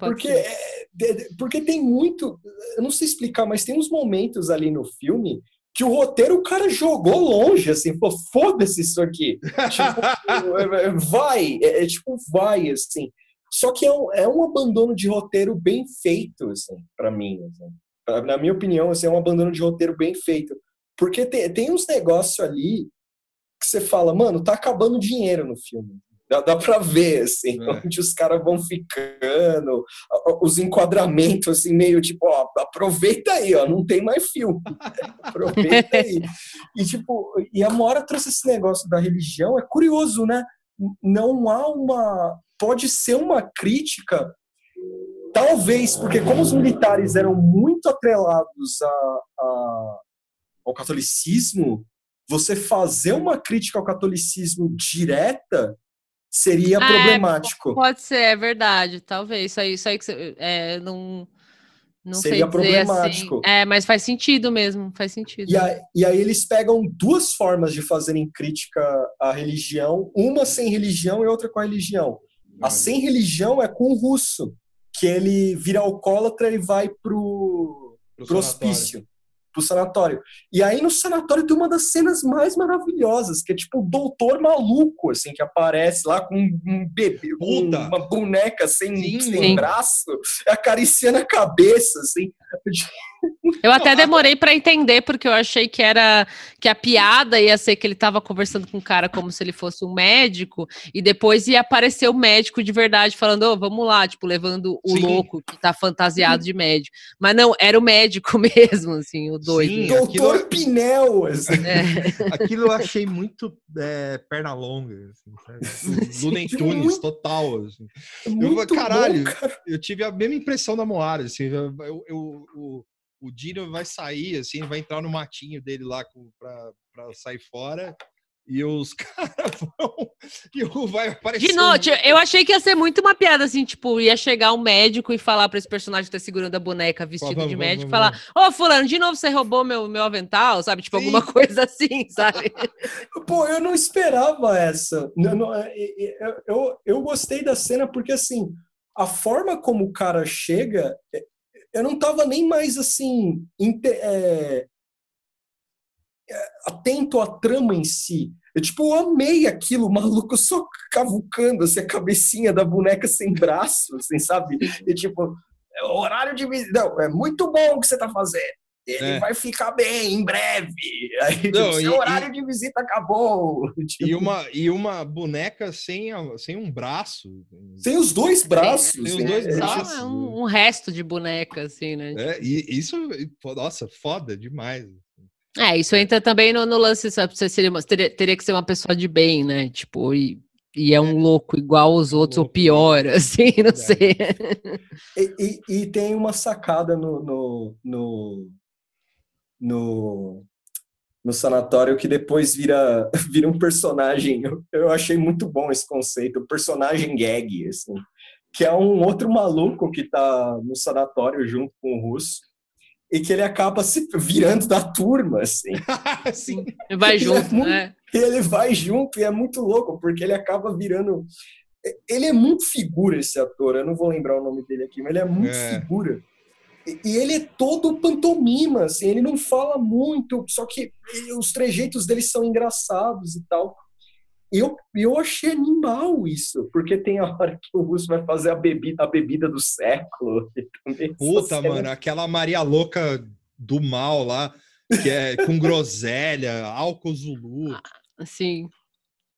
Porque, é, porque tem muito. Eu não sei explicar, mas tem uns momentos ali no filme que o roteiro o cara jogou longe, assim, falou, foda-se isso aqui. tipo, vai, é, é, tipo, vai, assim. Só que é um, é um abandono de roteiro bem feito, assim, para mim. Assim. Na minha opinião, assim, é um abandono de roteiro bem feito. Porque tem, tem uns negócios ali que você fala, mano, tá acabando dinheiro no filme. Dá, dá para ver, assim, é. onde os caras vão ficando, os enquadramentos, assim, meio tipo, ó, aproveita aí, ó, não tem mais filme. aproveita aí. E, tipo, e a Mora trouxe esse negócio da religião, é curioso, né? Não há uma. Pode ser uma crítica, talvez, porque como os militares eram muito atrelados a, a ao catolicismo, você fazer uma crítica ao catolicismo direta seria ah, problemático. Pode ser, é verdade, talvez. Isso aí, isso aí que você, é, não, não seria assim. problemático. Assim. É, mas faz sentido mesmo, faz sentido. E, a, e aí eles pegam duas formas de fazerem crítica à religião, uma sem religião e outra com a religião. A sem religião é com o russo, que ele vira alcoólatra e vai pro, pro, pro hospício pro sanatório. E aí no sanatório tem uma das cenas mais maravilhosas, que é tipo o doutor maluco, assim, que aparece lá com um bebê, um, uma boneca sem, sim, sem sim. braço, acariciando a cabeça, assim. Eu até demorei para entender, porque eu achei que era que a piada ia ser que ele estava conversando com o cara como se ele fosse um médico, e depois ia aparecer o médico de verdade falando: oh, vamos lá, tipo, levando o Sim. louco que tá fantasiado de médico. Mas não, era o médico mesmo, assim, o doido. Sim, Doutor aquilo... Pinel! Assim. É. Aquilo eu achei muito é, perna longa, assim, Looney Tunes, muito... total. Assim. Eu, caralho, bom, cara. eu tive a mesma impressão da Moara, assim, eu, eu, eu o Dino vai sair, assim, vai entrar no matinho dele lá para sair fora. E os caras vão. E o vai aparecer. De noite, eu achei que ia ser muito uma piada, assim, tipo, ia chegar um médico e falar para esse personagem que tá segurando a boneca vestido vamos, de médico, vamos, falar: Ô, oh, Fulano, de novo você roubou meu, meu avental, sabe? Tipo, Sim. alguma coisa assim, sabe? Pô, eu não esperava essa. Eu, é, eu, eu, eu gostei da cena porque, assim, a forma como o cara chega é, eu não estava nem mais assim é, é, atento à trama em si. Eu, tipo, eu amei aquilo, maluco só cavucando assim, a cabecinha da boneca sem braço, assim, sabe? E tipo, é horário de. Não, é muito bom o que você está fazendo ele é. vai ficar bem em breve. Aí, Não, tipo, e, seu horário e, de visita acabou. Tipo... E, uma, e uma boneca sem, sem um braço. Sem os dois braços. Sem os dois é, braços. É um, um, resto de boneca, assim, né? É, e isso, nossa, foda demais. É, isso entra também no, no lance, sabe? Você seria uma, teria, teria que ser uma pessoa de bem, né? Tipo, e, e é um é. louco igual os outros, ou pior, assim, não sei. E, e, e, tem uma sacada no, no, no no, no sanatório que depois vira, vira um personagem. Eu, eu achei muito bom esse conceito, o personagem gag, assim, que é um outro maluco que tá no sanatório junto com o russo e que ele acaba se virando da turma, assim. Sim. Ele vai junto, é muito, né? Ele vai junto e é muito louco, porque ele acaba virando... Ele é muito figura, esse ator, eu não vou lembrar o nome dele aqui, mas ele é muito é. figura. E ele é todo pantomima, assim, ele não fala muito, só que os trejeitos dele são engraçados e tal. Eu, eu achei animal isso, porque tem a hora que o Russo vai fazer a bebida, a bebida do século. Puta, mano, aquela Maria Louca do mal lá, que é com groselha, álcool zulu. Sim.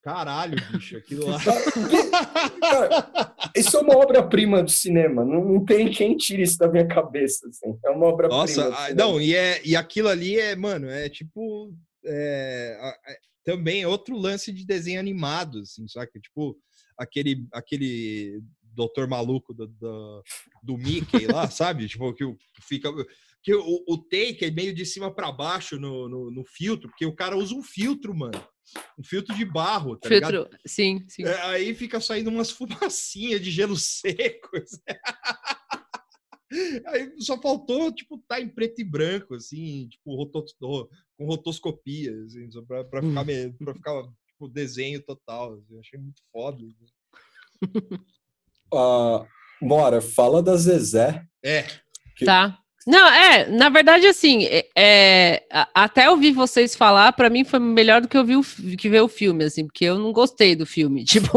Caralho, bicho, aquilo lá. Cara, isso é uma obra-prima do cinema. Não, não, tem quem tire isso da minha cabeça. Assim. É uma obra-prima. Nossa, não, e, é, e aquilo ali é, mano, é tipo. É, é, também outro lance de desenho animado, assim, Tipo, aquele, aquele doutor maluco do, do, do Mickey lá, sabe? Tipo, que, que fica que o, o take é meio de cima para baixo no, no, no, filtro, porque o cara usa um filtro, mano um filtro de barro, tá filtro, ligado? sim, sim. É, aí fica saindo umas fumacinhas de gelo seco. aí só faltou, tipo, tá em preto e branco, assim, tipo, rotos, com rotoscopia, assim, só pra, pra ficar, hum. pra ficar tipo, desenho total. Assim, achei muito foda. uh, Mora, fala da Zezé. É. Que... Tá. Não, é, na verdade, assim, é, é até ouvir vocês falar, para mim foi melhor do que eu vi o, que ver o filme, assim, porque eu não gostei do filme, tipo,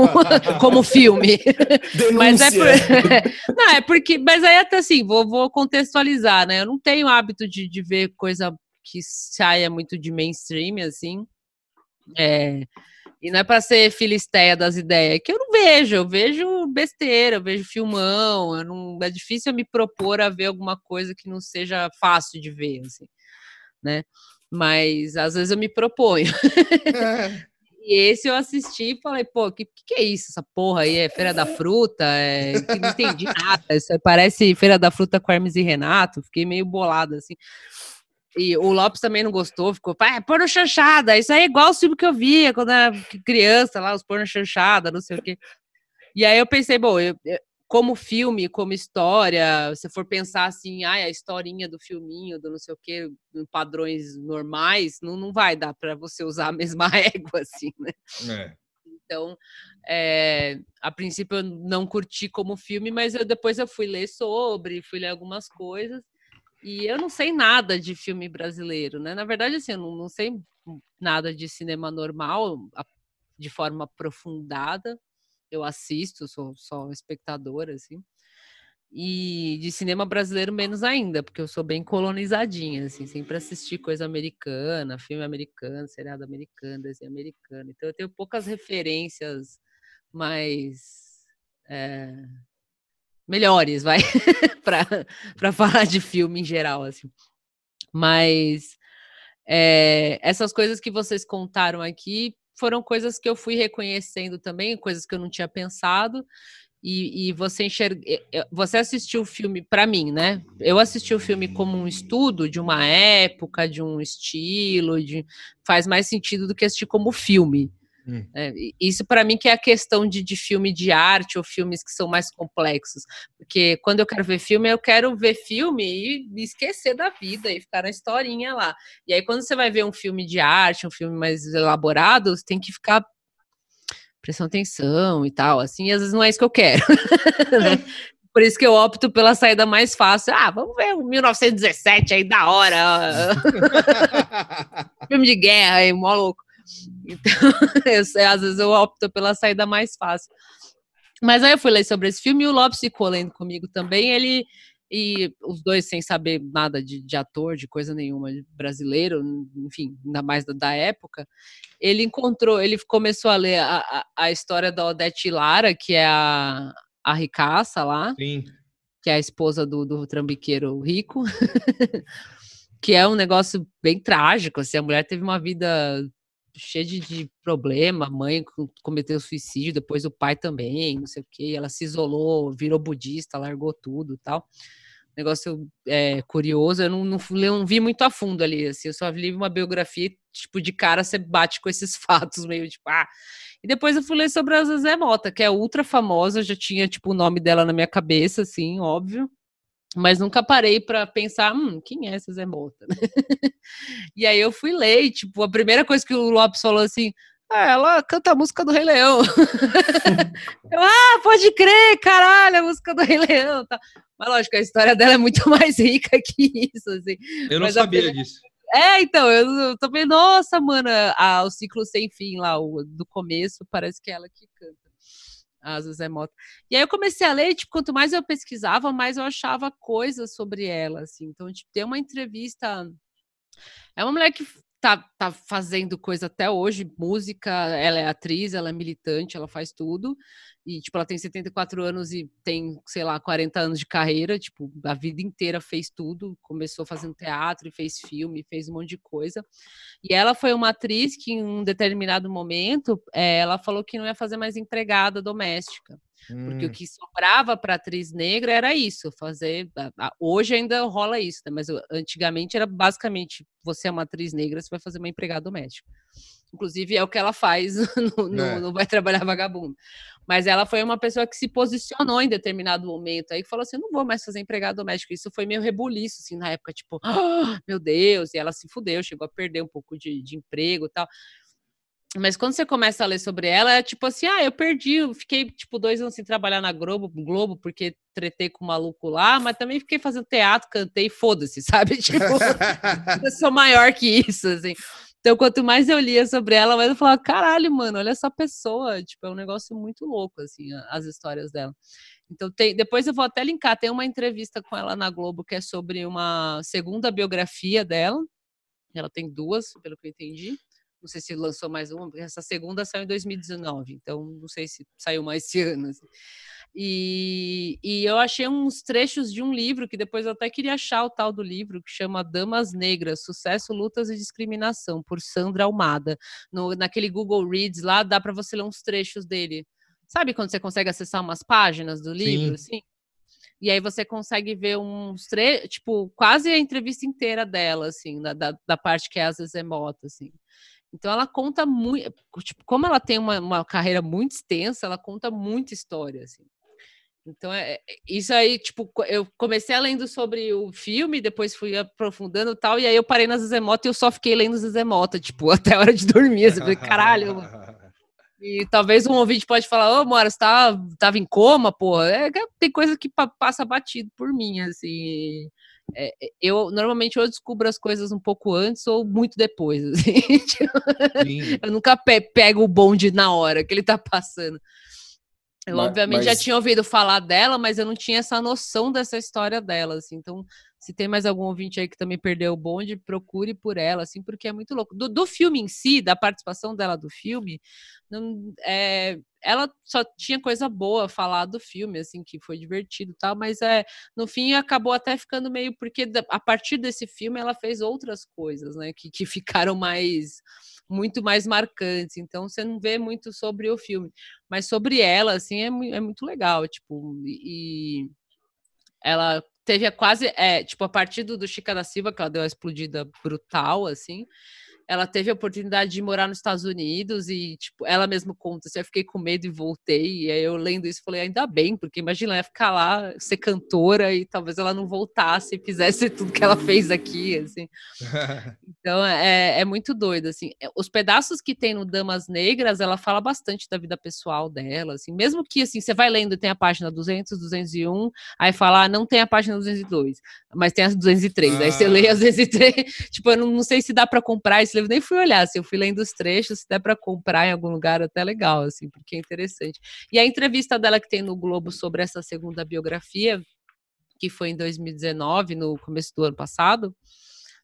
como filme. mas é por, não, é porque, mas aí até assim, vou, vou contextualizar, né? Eu não tenho hábito de, de ver coisa que saia muito de mainstream, assim. É, e não é para ser filisteia das ideias, é que eu não vejo, eu vejo besteira, eu vejo filmão, eu não, é difícil eu me propor a ver alguma coisa que não seja fácil de ver, assim, né? Mas às vezes eu me proponho. É. E esse eu assisti e falei, pô, que, que é isso? Essa porra aí é Feira da Fruta? É... Não entendi nada. Isso parece Feira da Fruta com Hermes e Renato. Fiquei meio bolado, assim. E o Lopes também não gostou, ficou, pá, é porno chanchada, isso aí é igual o filme que eu via quando era criança, lá, os porno chanchada, não sei o quê. E aí eu pensei, bom, eu, eu, como filme, como história, se for pensar assim, ah, a historinha do filminho, do não sei o quê, padrões normais, não, não vai dar para você usar a mesma régua, assim, né? É. Então, é, a princípio eu não curti como filme, mas eu, depois eu fui ler sobre, fui ler algumas coisas, e eu não sei nada de filme brasileiro, né? Na verdade, assim, eu não, não sei nada de cinema normal, de forma aprofundada. Eu assisto, sou só espectadora, assim. E de cinema brasileiro menos ainda, porque eu sou bem colonizadinha, assim, sempre assisti coisa americana, filme americano, seriado americano, desenho americano. Então eu tenho poucas referências mais é, melhores, vai, para falar de filme em geral, assim. Mas é, essas coisas que vocês contaram aqui foram coisas que eu fui reconhecendo também, coisas que eu não tinha pensado. E, e você enxerga, você assistiu o filme para mim, né? Eu assisti o filme como um estudo de uma época, de um estilo, de faz mais sentido do que assistir como filme. Hum. É, isso para mim que é a questão de, de filme de arte ou filmes que são mais complexos. Porque quando eu quero ver filme, eu quero ver filme e esquecer da vida e ficar na historinha lá. E aí, quando você vai ver um filme de arte, um filme mais elaborado, você tem que ficar prestando atenção e tal, assim, às vezes não é isso que eu quero. né? Por isso que eu opto pela saída mais fácil. Ah, vamos ver o 1917 aí, da hora. Filme de guerra aí, mó louco. Então, eu, às vezes eu opto pela saída mais fácil. Mas aí eu fui ler sobre esse filme e o Lopes ficou lendo comigo também. Ele, e os dois sem saber nada de, de ator, de coisa nenhuma, brasileiro, enfim, ainda mais da, da, época, ele encontrou, ele começou a ler a, a, a, história da Odete Lara, que é a, a ricaça lá, Sim. que é a esposa do, do trambiqueiro rico, que é um negócio bem trágico, assim, a mulher teve uma vida cheia de, de problema, mãe cometeu suicídio, depois o pai também, não sei o que, ela se isolou, virou budista, largou tudo tal negócio é, curioso. Eu não, não, não, vi muito a fundo ali, assim, eu só li uma biografia, tipo, de cara você bate com esses fatos, meio tipo, ah. E depois eu fui ler sobre a Zezé Mota, que é ultra famosa, já tinha, tipo, o nome dela na minha cabeça, assim, óbvio. Mas nunca parei para pensar, hum, quem é essa Zé Mota? e aí eu fui ler, e, tipo, a primeira coisa que o Lopes falou assim, ah, ela canta a música do Rei Leão. eu, ah, pode crer, caralho, a música do Rei Leão. Tá. Mas lógico, a história dela é muito mais rica que isso, assim. Eu não Mas sabia disso. É, então, eu, eu também, nossa, mano, a, o ciclo sem fim lá, o, do começo, parece que é ela que canta. A Zezé Mota. E aí eu comecei a ler, tipo, quanto mais eu pesquisava, mais eu achava coisas sobre ela, assim. Então, tipo, tem uma entrevista. É uma mulher que tá, tá fazendo coisa até hoje, música, ela é atriz, ela é militante, ela faz tudo. E, tipo, ela tem 74 anos e tem, sei lá, 40 anos de carreira, tipo, a vida inteira fez tudo, começou fazendo teatro e fez filme, fez um monte de coisa. E ela foi uma atriz que, em um determinado momento, é, ela falou que não ia fazer mais empregada doméstica. Porque o hum. que sobrava para atriz negra era isso, fazer. Hoje ainda rola isso, né? mas antigamente era basicamente você é uma atriz negra, você vai fazer uma empregada doméstica. Inclusive é o que ela faz no, no, é. no Vai Trabalhar Vagabundo. Mas ela foi uma pessoa que se posicionou em determinado momento aí, que falou assim: não vou mais fazer empregada doméstica. Isso foi meio rebuliço, assim, na época, tipo, oh, meu Deus, e ela se fudeu, chegou a perder um pouco de, de emprego e tal. Mas quando você começa a ler sobre ela, é tipo assim, ah, eu perdi, eu fiquei tipo dois anos sem trabalhar na Globo, Globo porque tretei com o maluco lá, mas também fiquei fazendo teatro, cantei, foda-se, sabe? Tipo, eu sou maior que isso, assim. Então, quanto mais eu lia sobre ela, mais eu falava, caralho, mano, olha essa pessoa, tipo, é um negócio muito louco, assim, as histórias dela. Então, tem, depois eu vou até linkar, tem uma entrevista com ela na Globo que é sobre uma segunda biografia dela, ela tem duas, pelo que eu entendi, não sei se lançou mais uma, porque essa segunda saiu em 2019, então não sei se saiu mais esse ano. Assim. E, e eu achei uns trechos de um livro que depois eu até queria achar o tal do livro, que chama Damas Negras, Sucesso, Lutas e Discriminação, por Sandra Almada. No, naquele Google Reads lá, dá para você ler uns trechos dele. Sabe quando você consegue acessar umas páginas do livro? Sim. Assim? E aí você consegue ver uns trechos, tipo, quase a entrevista inteira dela, assim, da, da, da parte que é às vezes é mota, assim. Então ela conta muito, tipo, como ela tem uma, uma carreira muito extensa, ela conta muita história, assim. Então, é, é isso aí, tipo, eu comecei lendo sobre o filme, depois fui aprofundando e tal, e aí eu parei nas Zemota e eu só fiquei lendo Zemota, tipo, até a hora de dormir. Assim, falei, caralho. E talvez um ouvinte pode falar, ô, Mora, você tá, tava em coma, porra. É, tem coisa que passa batido por mim, assim. É, é, eu normalmente eu descubro as coisas um pouco antes ou muito depois. Assim, eu nunca pe pego o bonde na hora que ele tá passando. Eu, mas, obviamente, mas... já tinha ouvido falar dela, mas eu não tinha essa noção dessa história dela, assim. Então, se tem mais algum ouvinte aí que também perdeu o bonde, procure por ela, assim, porque é muito louco. Do, do filme em si, da participação dela do filme, não, é, ela só tinha coisa boa a falar do filme, assim, que foi divertido e tal, mas é, no fim acabou até ficando meio, porque a partir desse filme ela fez outras coisas, né, que, que ficaram mais muito mais marcantes. Então você não vê muito sobre o filme, mas sobre ela, assim, é, é muito legal. Tipo, e ela teve quase, é, tipo, a partir do, do Chica da Silva, que ela deu uma explodida brutal, assim, ela teve a oportunidade de morar nos Estados Unidos e, tipo, ela mesma conta, assim, eu fiquei com medo e voltei. E aí eu lendo isso, falei, ainda bem, porque imagina ela ficar lá, ser cantora e talvez ela não voltasse e fizesse tudo que ela fez aqui, assim. Então, é, é muito doido, assim. É, os pedaços que tem no Damas Negras, ela fala bastante da vida pessoal dela, assim. Mesmo que, assim, você vai lendo, tem a página 200, 201, aí fala, ah, não tem a página 202, mas tem as 203. Ah. Aí você lê as 203, tipo, eu não, não sei se dá para comprar esse livro, nem fui olhar, assim, eu fui lendo os trechos, se der para comprar em algum lugar, até legal, assim, porque é interessante. E a entrevista dela que tem no Globo sobre essa segunda biografia, que foi em 2019, no começo do ano passado,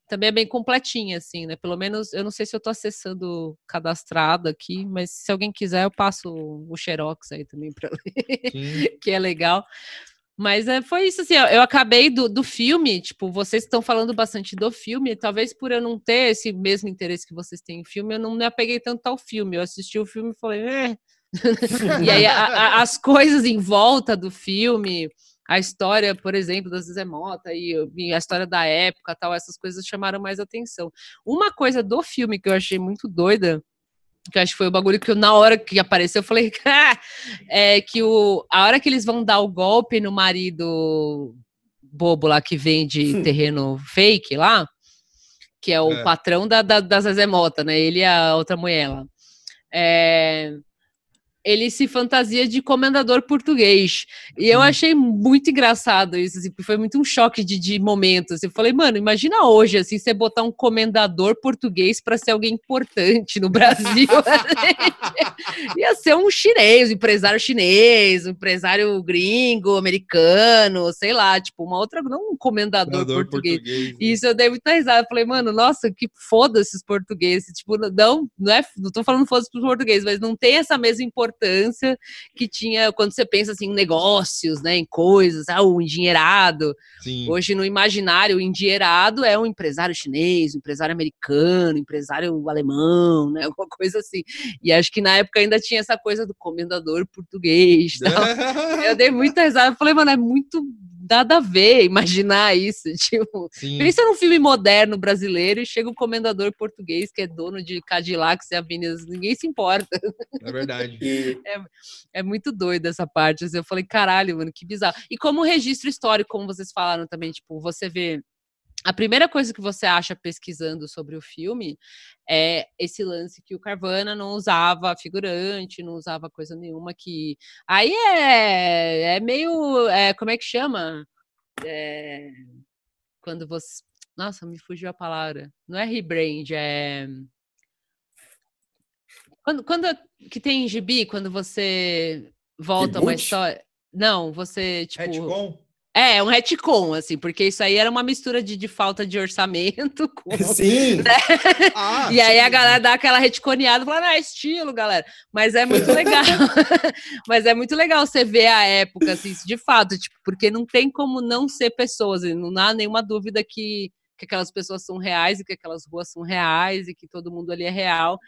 também é bem completinha, assim, né? Pelo menos, eu não sei se eu estou acessando cadastrado aqui, mas se alguém quiser, eu passo o Xerox aí também para ler, que é legal. Mas é, foi isso, assim, eu, acabei do, do filme, tipo, vocês estão falando bastante do filme, talvez por eu não ter esse mesmo interesse que vocês têm em filme, eu não me apeguei tanto ao filme, eu assisti o filme e falei, eh. e aí a, a, as coisas em volta do filme, a história, por exemplo, da Zezé Mota e, e, a história da época, tal, essas coisas chamaram mais atenção. Uma coisa do filme que eu achei muito doida, que acho que foi o bagulho que eu, na hora que apareceu, eu falei, ah! é que o, a hora que eles vão dar o golpe no marido bobo lá que vende terreno fake lá, que é o é. patrão da, da, da Zezé Mota, né? Ele e a outra mulher lá. É, ele se fantasia de comendador português. E eu achei muito engraçado isso, assim, foi muito um choque de, de momento. Assim. Eu falei, mano, imagina hoje, assim, você botar um comendador português para ser alguém importante no Brasil. Ia ser um chinês, um empresário chinês, um empresário gringo, americano, sei lá, tipo, uma outra, não um comendador português. português. Né? Isso eu dei muita risada. Eu falei, mano, nossa, que foda esses portugueses. Tipo, não, não é, não tô falando foda os portugueses, mas não tem essa mesma importância importância que tinha quando você pensa assim, em negócios, né, em coisas, ah, o endinheirado. Sim. Hoje no imaginário, o endinheirado é um empresário chinês, um empresário americano, um empresário alemão, né, alguma coisa assim. E acho que na época ainda tinha essa coisa do comendador português. Tal. Eu dei muita risada, falei, mano, é muito nada a ver imaginar isso. Tipo, pensa num filme moderno brasileiro e chega um comendador português que é dono de Cadillacs e avenidas, ninguém se importa. É verdade. É, é muito doido essa parte. Assim, eu falei, caralho, mano, que bizarro. E como registro histórico, como vocês falaram também, tipo, você vê a primeira coisa que você acha pesquisando sobre o filme é esse lance que o Carvana não usava figurante, não usava coisa nenhuma que. Aí é, é meio. É, como é que chama? É, quando você. Nossa, me fugiu a palavra. Não é rebrand, é. Quando, quando que tem gibi, quando você volta uma história. Não, você, tipo. Retcon? É, um retcon, assim, porque isso aí era uma mistura de, de falta de orçamento com. Sim! Né? Ah, e aí sim. a galera dá aquela retconeada, falando, ah, estilo, galera. Mas é muito legal. Mas é muito legal você ver a época, assim, de fato, tipo, porque não tem como não ser pessoas, não há nenhuma dúvida que, que aquelas pessoas são reais e que aquelas ruas são reais e que todo mundo ali é real.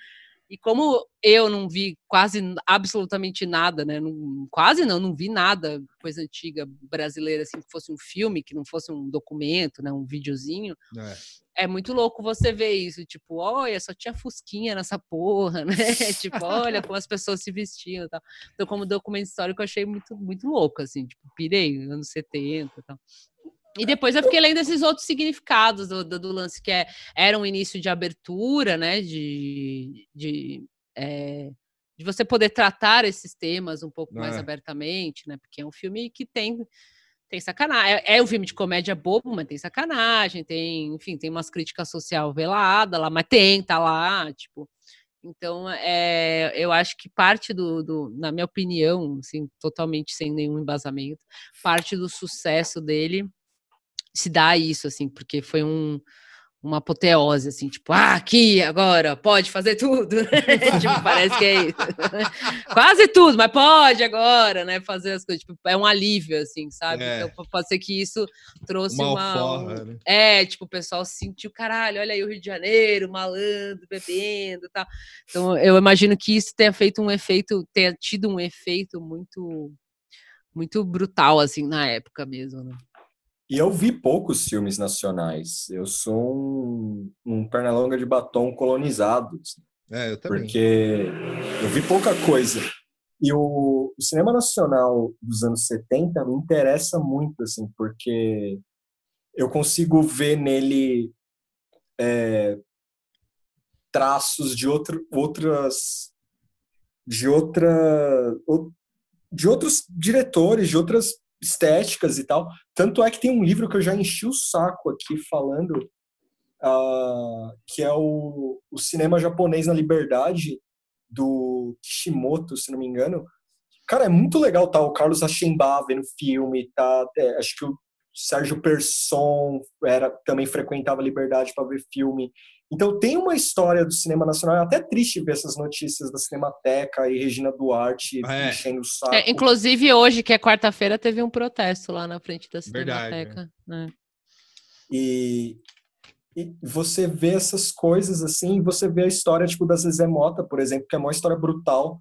E como eu não vi quase absolutamente nada, né? Não, quase não, não vi nada coisa antiga brasileira assim que fosse um filme, que não fosse um documento, né? Um videozinho. É. é muito louco você ver isso, tipo, olha, só tinha fusquinha nessa porra, né? tipo, olha como as pessoas se vestiam e tal. Então, como documento histórico, eu achei muito, muito louco, assim, tipo, pirei, anos 70 e tal. E depois eu fiquei lendo esses outros significados do, do, do lance, que é, era um início de abertura, né? De, de, é, de você poder tratar esses temas um pouco mais é. abertamente, né? Porque é um filme que tem tem sacanagem. É, é, um filme de comédia bobo, mas tem sacanagem, tem, enfim, tem umas críticas social velada lá, mas tem, tá lá, tipo. Então, é, eu acho que parte do, do, na minha opinião, assim, totalmente sem nenhum embasamento, parte do sucesso dele se dá isso, assim, porque foi um, uma apoteose, assim, tipo, ah, aqui, agora, pode fazer tudo, tipo, parece que é isso. Quase tudo, mas pode agora, né, fazer as coisas, tipo, é um alívio, assim, sabe? É. Então, pode ser que isso trouxe uma... uma um... né? É, tipo, o pessoal sentiu, caralho, olha aí o Rio de Janeiro, malandro, bebendo e tal. Então, eu imagino que isso tenha feito um efeito, tenha tido um efeito muito, muito brutal, assim, na época mesmo, né? E eu vi poucos filmes nacionais. Eu sou um, um pernalonga de batom colonizado. Assim. É, eu também. Porque eu vi pouca coisa. E o, o, cinema nacional dos anos 70 me interessa muito, assim, porque eu consigo ver nele é, traços de outro, outras de outra de outros diretores, de outras estéticas e tal. Tanto é que tem um livro que eu já enchi o saco aqui falando, uh, que é o, o Cinema Japonês na Liberdade, do Kishimoto, se não me engano. Cara, é muito legal, tá? O Carlos Achemba vendo filme, tá? É, acho que o Sérgio Persson era, também frequentava a Liberdade para ver filme. Então tem uma história do cinema nacional, é até triste ver essas notícias da Cinemateca e Regina Duarte é. enchendo o saco. É, inclusive hoje, que é quarta-feira, teve um protesto lá na frente da Cinemateca. Verdade, é. e, e, você vê essas coisas assim, você vê a história tipo da Zezé Mota, por exemplo, que é uma história brutal.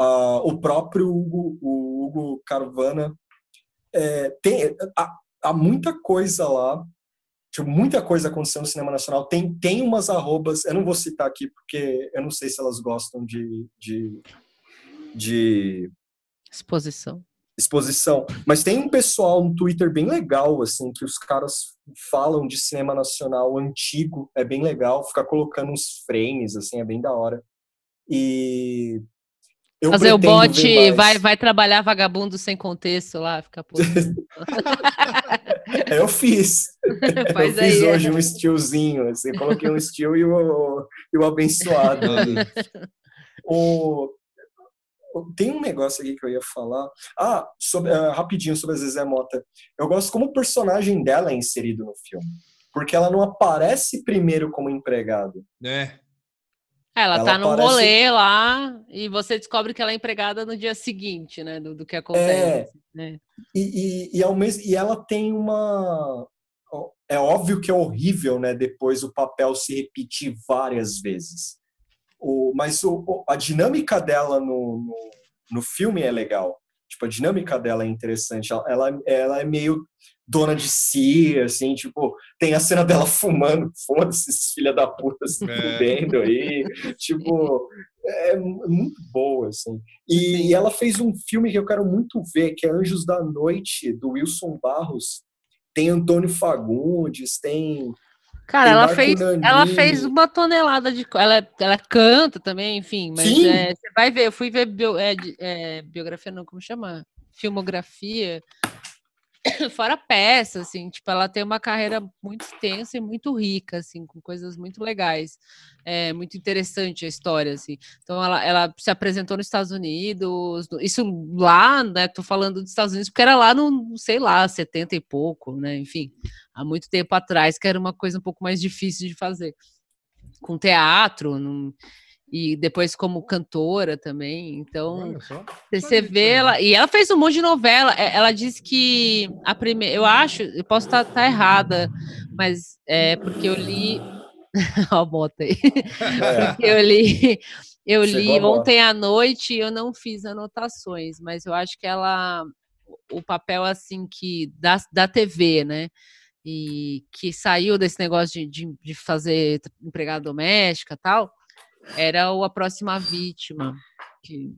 Uh, o próprio Hugo, o Hugo Carvana é, tem há, há muita coisa lá tipo, muita coisa acontecendo no cinema nacional. Tem, tem umas arrobas, eu não vou citar aqui porque eu não sei se elas gostam de, de, de exposição. Exposição, mas tem um pessoal no Twitter bem legal, assim, que os caras falam de cinema nacional antigo, é bem legal, ficar colocando uns frames, assim, é bem da hora. E eu Fazer o bot, vai, vai trabalhar vagabundo sem contexto lá, ficar Eu fiz. Faz eu fiz aí, hoje é. um estilzinho, assim, coloquei um estilo e o, e o abençoado. o, tem um negócio aqui que eu ia falar. Ah, sobre, uh, rapidinho sobre a Zezé Mota. Eu gosto como o personagem dela é inserido no filme. Porque ela não aparece primeiro como empregada. É. Ela, ela tá num parece... rolê lá e você descobre que ela é empregada no dia seguinte, né? Do, do que acontece. É, né? e, e, e, ao mesmo, e ela tem uma. É óbvio que é horrível, né? Depois o papel se repetir várias vezes. O, mas o, a dinâmica dela no, no, no filme é legal. Tipo, a dinâmica dela é interessante. Ela, ela, ela é meio dona de si, assim, tipo, tem a cena dela fumando, foda-se, esses filha da puta se é. fudendo aí, tipo, é muito boa, assim. E, e, ela fez um filme que eu quero muito ver, que é Anjos da Noite, do Wilson Barros. Tem Antônio Fagundes, tem... Cara, ela fez, ela fez uma tonelada de. Ela, ela canta também, enfim, mas é, você vai ver, eu fui ver bio, é, é, biografia, não, como chama? Filmografia fora peça, assim, tipo, ela tem uma carreira muito extensa e muito rica, assim, com coisas muito legais. É muito interessante a história, assim. Então, ela, ela se apresentou nos Estados Unidos, isso lá, né, tô falando dos Estados Unidos, porque era lá no, sei lá, 70 e pouco, né, enfim, há muito tempo atrás, que era uma coisa um pouco mais difícil de fazer. Com teatro, num, e depois como cantora também. Então, você vê ela. E ela fez um monte de novela. É, ela disse que a primeira. Eu acho, eu posso estar, estar errada, mas é porque eu li. Ó, bota aí. É. porque eu li. Eu li ontem à noite e eu não fiz anotações, mas eu acho que ela. O papel assim que da, da TV, né? E que saiu desse negócio de, de, de fazer empregada doméstica tal era o A Próxima Vítima, que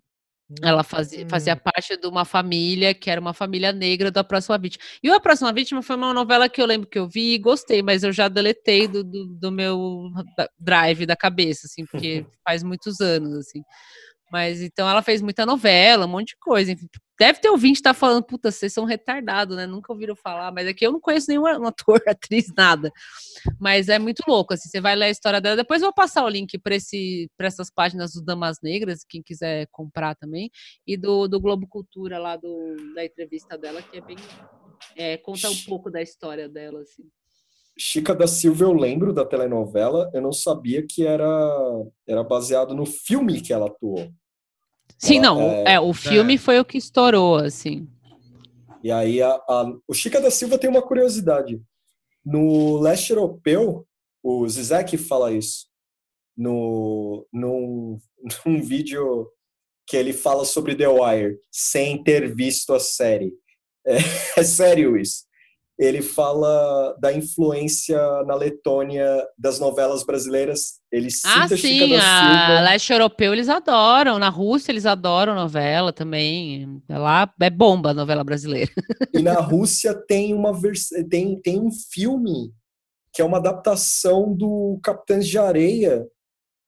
ela fazia, fazia hum. parte de uma família que era uma família negra da Próxima Vítima. E o A Próxima Vítima foi uma novela que eu lembro que eu vi e gostei, mas eu já deletei do, do, do meu drive da cabeça, assim, porque faz muitos anos, assim. Mas então ela fez muita novela, um monte de coisa. Enfim, deve ter ouvinte tá falando, puta, vocês são retardados, né? Nunca ouviram falar, mas aqui eu não conheço nenhum ator, atriz, nada. Mas é muito louco, assim, você vai ler a história dela. Depois eu vou passar o link para essas páginas do Damas Negras, quem quiser comprar também, e do, do Globo Cultura lá do, da entrevista dela, que é bem. É, conta um pouco da história dela, assim. Chica da Silva eu lembro da telenovela, eu não sabia que era, era baseado no filme que ela atuou. Sim, ela, não, é, é, o filme é. foi o que estourou, assim. E aí, a, a, o Chica da Silva tem uma curiosidade. No leste europeu, o Zizek fala isso. No, num, num vídeo que ele fala sobre The Wire, sem ter visto a série. É, é sério isso ele fala da influência na Letônia das novelas brasileiras. Ele cita ah, sim, Chica da Silva. leste europeu eles adoram, na Rússia eles adoram novela também. Lá é bomba a novela brasileira. E na Rússia tem uma vers... tem, tem um filme que é uma adaptação do Capitães de Areia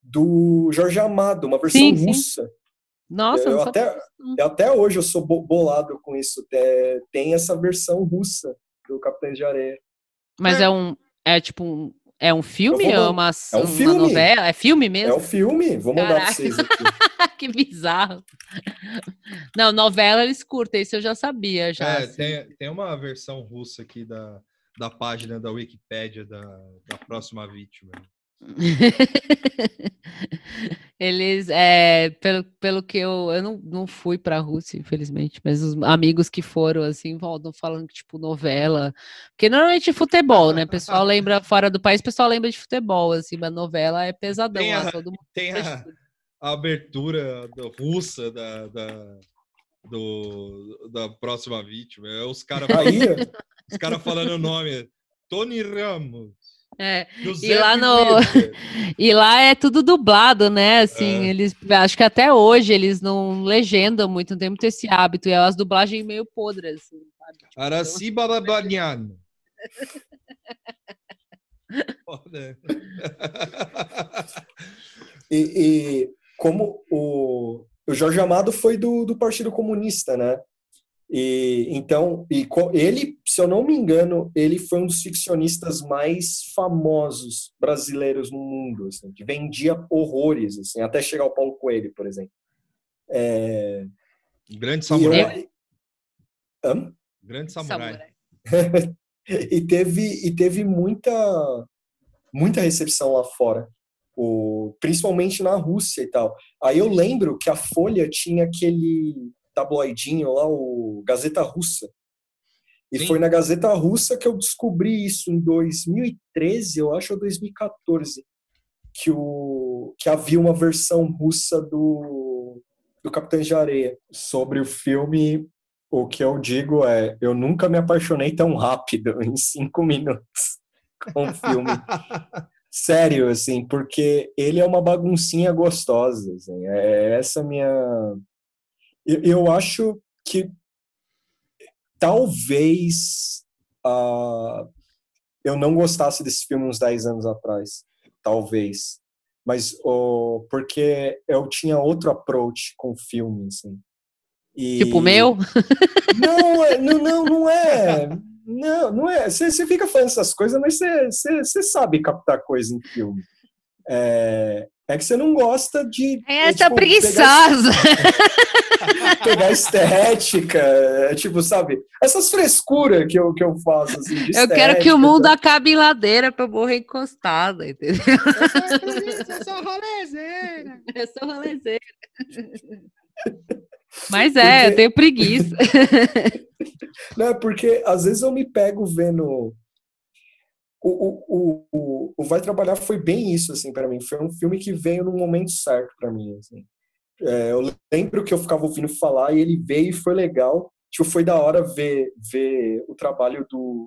do Jorge Amado, uma versão sim, russa. Sim. Nossa, eu, até, eu até hoje eu sou bolado com isso. É, tem essa versão russa do Capitães de Areia. Mas é, é um. É tipo um. É um filme ou é uma, é um uma filme. novela? É filme mesmo? É um filme. Vou mandar Caraca. pra vocês aqui. que bizarro. Não, novela eles curtem, isso eu já sabia. Já, é, assim. tem, tem uma versão russa aqui da, da página da Wikipédia da, da próxima vítima. Eles, é, pelo, pelo que eu, eu não, não fui para a Rússia, infelizmente, mas os amigos que foram, assim, voltam falando que, tipo, novela, porque normalmente futebol, né, o pessoal lembra, fora do país, o pessoal lembra de futebol, assim, mas novela é pesadão, tem a, todo mundo tem a, a, abertura do, russa da, da, do, da próxima vítima, é os caras falando, cara falando o nome, Tony Ramos, é. E lá no e lá é tudo dublado, né? Assim, é. eles acho que até hoje eles não legendam muito, não tem muito esse hábito, e é as dublagens meio podres, assim, sabe? Tipo, Araci Balabanian. e, e como o, o Jorge Amado foi do, do Partido Comunista, né? E então, e ele, se eu não me engano, ele foi um dos ficcionistas mais famosos brasileiros no mundo, assim, que vendia horrores, assim, até chegar ao Paulo Coelho, por exemplo. É... Grande samurai. Eu... Hã? Grande samurai. e teve e teve muita muita recepção lá fora. O, principalmente na Rússia e tal. Aí eu lembro que a Folha tinha aquele tabloidinho lá, o Gazeta Russa. E Sim. foi na Gazeta Russa que eu descobri isso em 2013, eu acho, ou 2014, que, o, que havia uma versão russa do, do Capitães de Areia. Sobre o filme, o que eu digo é: eu nunca me apaixonei tão rápido, em cinco minutos, com o filme. Sério, assim, porque ele é uma baguncinha gostosa. Assim, é essa minha eu, eu acho que talvez uh, eu não gostasse desse filme uns 10 anos atrás. Talvez. Mas uh, porque eu tinha outro approach com o filme, assim. E... Tipo o meu? Não, é, não, não, não é. Não, não é. Você fica falando essas coisas, mas você sabe captar coisa em filme. É, é que você não gosta de. É essa tipo, preguiçosa! Pegar, pegar estética, é, tipo, sabe? Essas frescuras que eu, que eu faço. Assim, eu estética, quero que o mundo tá? acabe em ladeira pra eu morrer encostada, entendeu? Eu sou rolezeira! Eu sou rolezeira. Mas é, porque... eu tenho preguiça. Não, é porque às vezes eu me pego vendo o, o, o, o Vai Trabalhar foi bem isso, assim, para mim. Foi um filme que veio no momento certo para mim, assim. É, eu lembro que eu ficava ouvindo falar e ele veio e foi legal. Tipo, foi da hora ver, ver o trabalho do,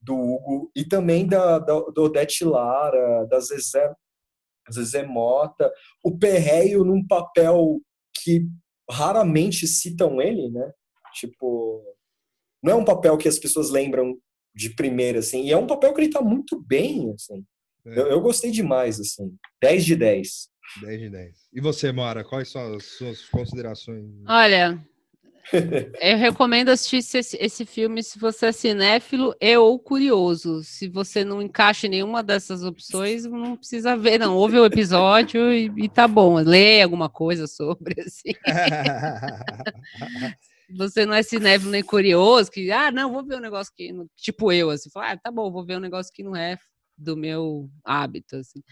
do Hugo e também da, da, do Odete Lara, da Zezé, Zezé Mota. O Perreio num papel que raramente citam ele, né? Tipo, não é um papel que as pessoas lembram de primeira, assim. E é um papel que ele tá muito bem, assim. É. Eu, eu, gostei demais, assim. 10 de 10. 10 de 10. E você, Mara, quais são as suas considerações? Olha, eu recomendo assistir esse, esse, filme se você é cinéfilo e ou curioso. Se você não encaixa em nenhuma dessas opções, não precisa ver, não. Ouve o episódio e, e tá bom. Lê alguma coisa sobre, assim. você não é cinéfilo nem curioso, que, ah, não, vou ver um negócio que, tipo eu, assim, fala, ah, tá bom, vou ver um negócio que não é do meu hábito, assim.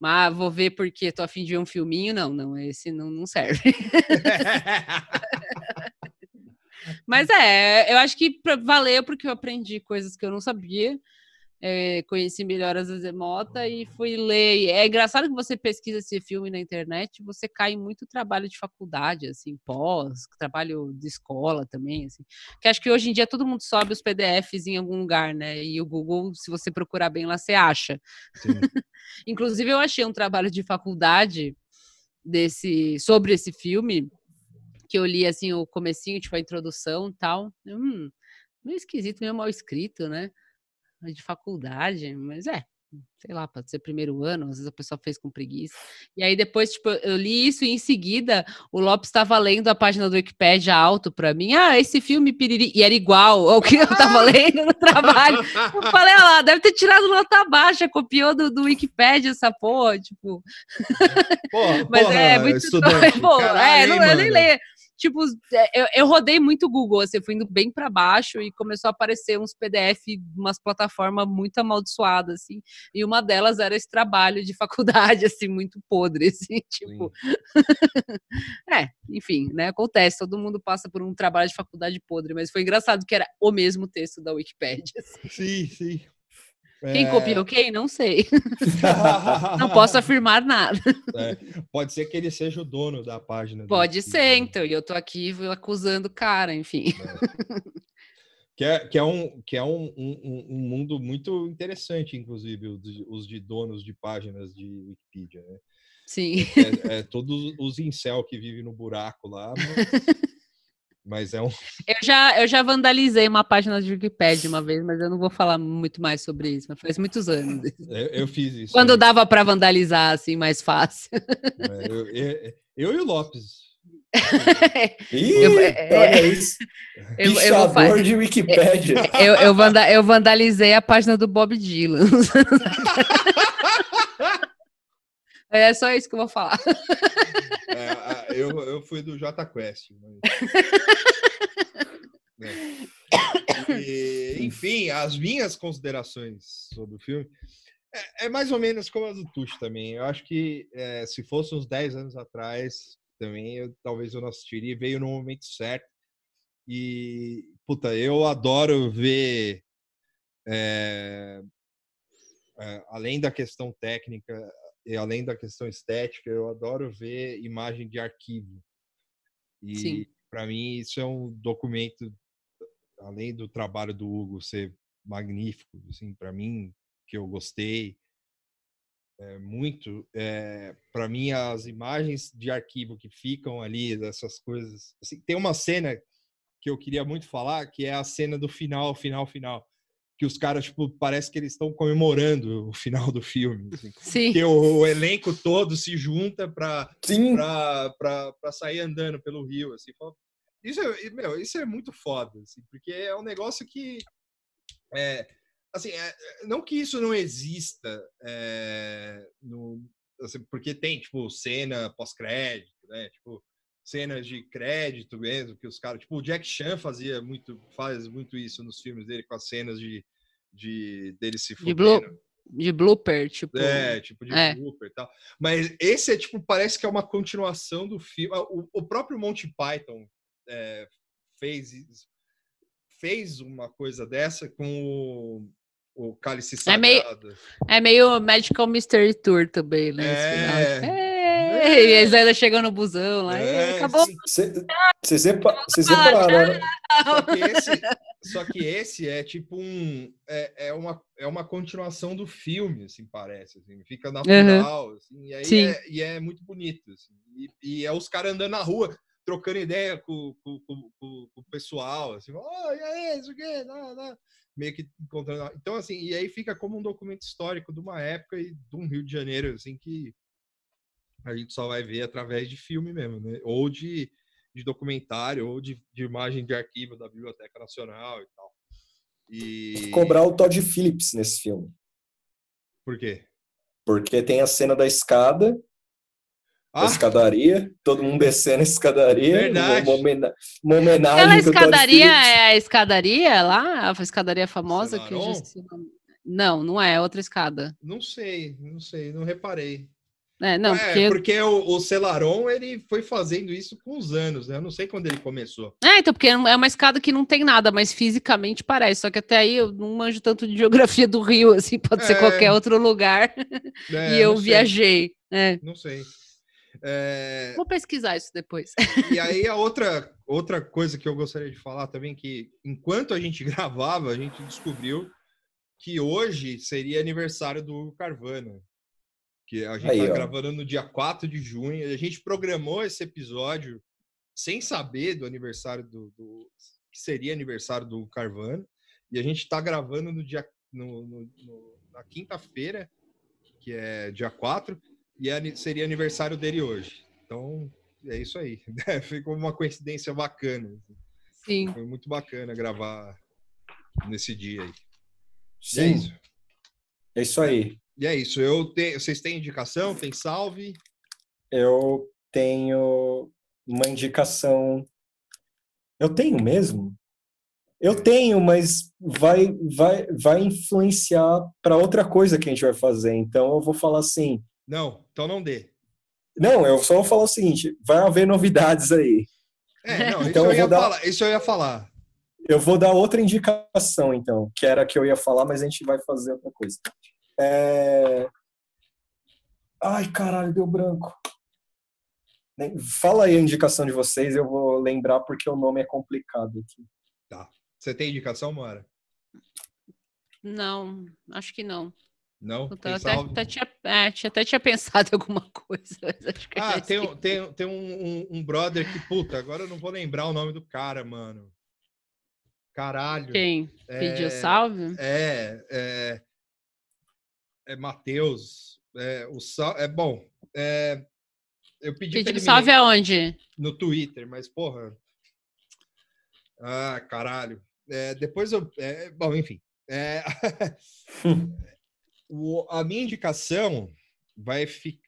Mas vou ver porque tô afim de ver um filminho, não, não, esse não, não serve. Mas é, eu acho que valeu porque eu aprendi coisas que eu não sabia. É, conheci melhor as Zemota e fui ler. É engraçado que você pesquisa esse filme na internet, você cai em muito trabalho de faculdade, assim, pós, trabalho de escola também, assim. Que acho que hoje em dia todo mundo sobe os PDFs em algum lugar, né? E o Google, se você procurar bem lá, você acha. Inclusive, eu achei um trabalho de faculdade desse sobre esse filme que eu li assim o comecinho, tipo a introdução tal. Hum, meio esquisito, meio mal escrito, né? De faculdade, mas é, sei lá, pode ser primeiro ano, às vezes a pessoa fez com preguiça. E aí depois, tipo, eu li isso e em seguida o Lopes estava lendo a página do Wikipedia alto para mim. Ah, esse filme piriri e era igual ao que eu estava lendo no trabalho. Eu falei, olha lá, deve ter tirado nota baixa, copiou do, do Wikipedia essa porra, tipo. Porra, Mas porra, é muito estudante, Pô, é, não, eu nem leio tipo, é, eu, eu rodei muito Google, assim, fui indo bem para baixo e começou a aparecer uns PDF, umas plataformas muito amaldiçoadas, assim, e uma delas era esse trabalho de faculdade, assim, muito podre, assim, tipo. é, enfim, né, acontece, todo mundo passa por um trabalho de faculdade podre, mas foi engraçado que era o mesmo texto da Wikipedia. Assim. Sim, sim. Quem é... copiou quem? Não sei. não posso afirmar nada. É. Pode ser que ele seja o dono da página. Pode ser, né? então. E eu tô aqui acusando o cara, enfim. É. Que é, que é, um, que é um, um, um mundo muito interessante, inclusive, os de, os de, donos de páginas de Wikipedia, né? Sim. É, é, todos os incel que vivem no buraco lá. Mas... Mas é um. Eu já, eu já vandalizei uma página de Wikipedia uma vez, mas eu não vou falar muito mais sobre isso. Mas faz muitos anos. Eu, eu fiz isso. Quando dava para vandalizar assim mais fácil. É, eu, eu, eu, e o Lopes. Ih, eu, é, olha isso. Eu, eu de Wikipédia. Eu, eu, vanda, eu vandalizei a página do Bob Dylan. É só isso que eu vou falar. É, eu, eu fui do J Quest. Mas... é. e, enfim, as minhas considerações sobre o filme é, é, mais ou menos como as do Tuxo também. Eu acho que é, se fosse uns 10 anos atrás, também eu, talvez eu não assistiria. Veio no momento certo. E, puta, eu adoro ver. É, além da questão técnica, além da questão estética, eu adoro ver imagem de arquivo. E para mim isso é um documento, além do trabalho do Hugo ser magnífico, assim, para mim que eu gostei é, muito. É, para mim as imagens de arquivo que ficam ali dessas coisas, assim, tem uma cena que eu queria muito falar, que é a cena do final, final, final que os caras, tipo, parece que eles estão comemorando o final do filme. Assim, Sim. Que o, o, elenco todo se junta para sair andando pelo rio. Assim. Isso, é, meu, isso é muito foda, assim, porque é um negócio que. É, assim, é, não que isso não exista, é, no, assim, porque tem, tipo, cena pós-crédito, né? Tipo, cenas de crédito mesmo, que os caras, tipo, o Jack Chan fazia muito, faz muito isso nos filmes dele, com as cenas de, de dele se fudendo. De, blooper, tipo. É, tipo de é. blooper e tal. Mas esse é, tipo, parece que é uma continuação do filme. O, o próprio Monty Python é, fez, fez uma coisa dessa com o, o Cálice Sagrado. É meio, é meio Magical Mystery Tour também, né? É, é e eles ainda chegam no busão lá. É, acabou. Você separaram, né? Só que, esse, só que esse é tipo um. É, é, uma, é uma continuação do filme, assim, parece. Assim, fica natural. Uhum. Assim, e, aí é, e é muito bonito. Assim, e, e é os caras andando na rua trocando ideia com, com, com, com, o pessoal, assim, oh, e aí, isso aqui, não, não. meio que encontrando. Então, assim, e aí fica como um documento histórico de uma época e de um Rio de Janeiro, assim, que a gente só vai ver através de filme mesmo, né? Ou de, de documentário, ou de, de imagem de arquivo da Biblioteca Nacional e tal. E... Cobrar o Todd Phillips nesse filme. Por quê? Porque tem a cena da escada, ah. da escadaria, todo mundo descendo a escadaria. Verdade. Uma, homena uma homenagem. Aquela escadaria é a escadaria lá? A escadaria famosa que já... Não, não é, é outra escada. Não sei, não sei, não reparei. É, não, é, porque, porque o, o Celaron ele foi fazendo isso com os anos, né? Eu não sei quando ele começou. É, então, porque é uma escada que não tem nada, mas fisicamente parece. Só que até aí eu não manjo tanto de geografia do Rio, assim, pode é, ser qualquer outro lugar. É, e eu viajei. É. Não sei. É... Vou pesquisar isso depois. E aí a outra, outra coisa que eu gostaria de falar também, que enquanto a gente gravava, a gente descobriu que hoje seria aniversário do Carvana que a gente tá ó. gravando no dia 4 de junho. A gente programou esse episódio sem saber do aniversário do, do que seria aniversário do Carvana. E a gente está gravando no dia no, no, no na quinta-feira, que é dia 4, e é, seria aniversário dele hoje. Então, é isso aí. Ficou uma coincidência bacana. Sim. Foi muito bacana gravar nesse dia aí. Sim. é isso. É isso aí. E é isso. Eu te... Vocês têm indicação? Tem salve? Eu tenho uma indicação. Eu tenho mesmo? Eu tenho, mas vai, vai, vai influenciar para outra coisa que a gente vai fazer. Então eu vou falar assim. Não, então não dê. Não, eu só vou falar o seguinte: vai haver novidades aí. É, não, então isso, eu, eu ia dar... falar, isso eu ia falar. Eu vou dar outra indicação, então, que era a que eu ia falar, mas a gente vai fazer outra coisa. É... Ai, caralho, deu branco. Fala aí a indicação de vocês, eu vou lembrar porque o nome é complicado aqui. Tá. Você tem indicação, Mara? Não, acho que não. Não? Eu até, até, tinha, é, até tinha pensado em alguma coisa. ah, tem, tem, tem um, um, um, brother que, puta, agora eu não vou lembrar o nome do cara, mano. Caralho. Quem? É, Pediu salve? É, é é Matheus, é, o sal, é bom. É, eu pedi Pediu salve aonde? No Twitter, mas porra. Ah, caralho. É, depois eu. É, bom, enfim. É, o, a minha indicação vai ficar.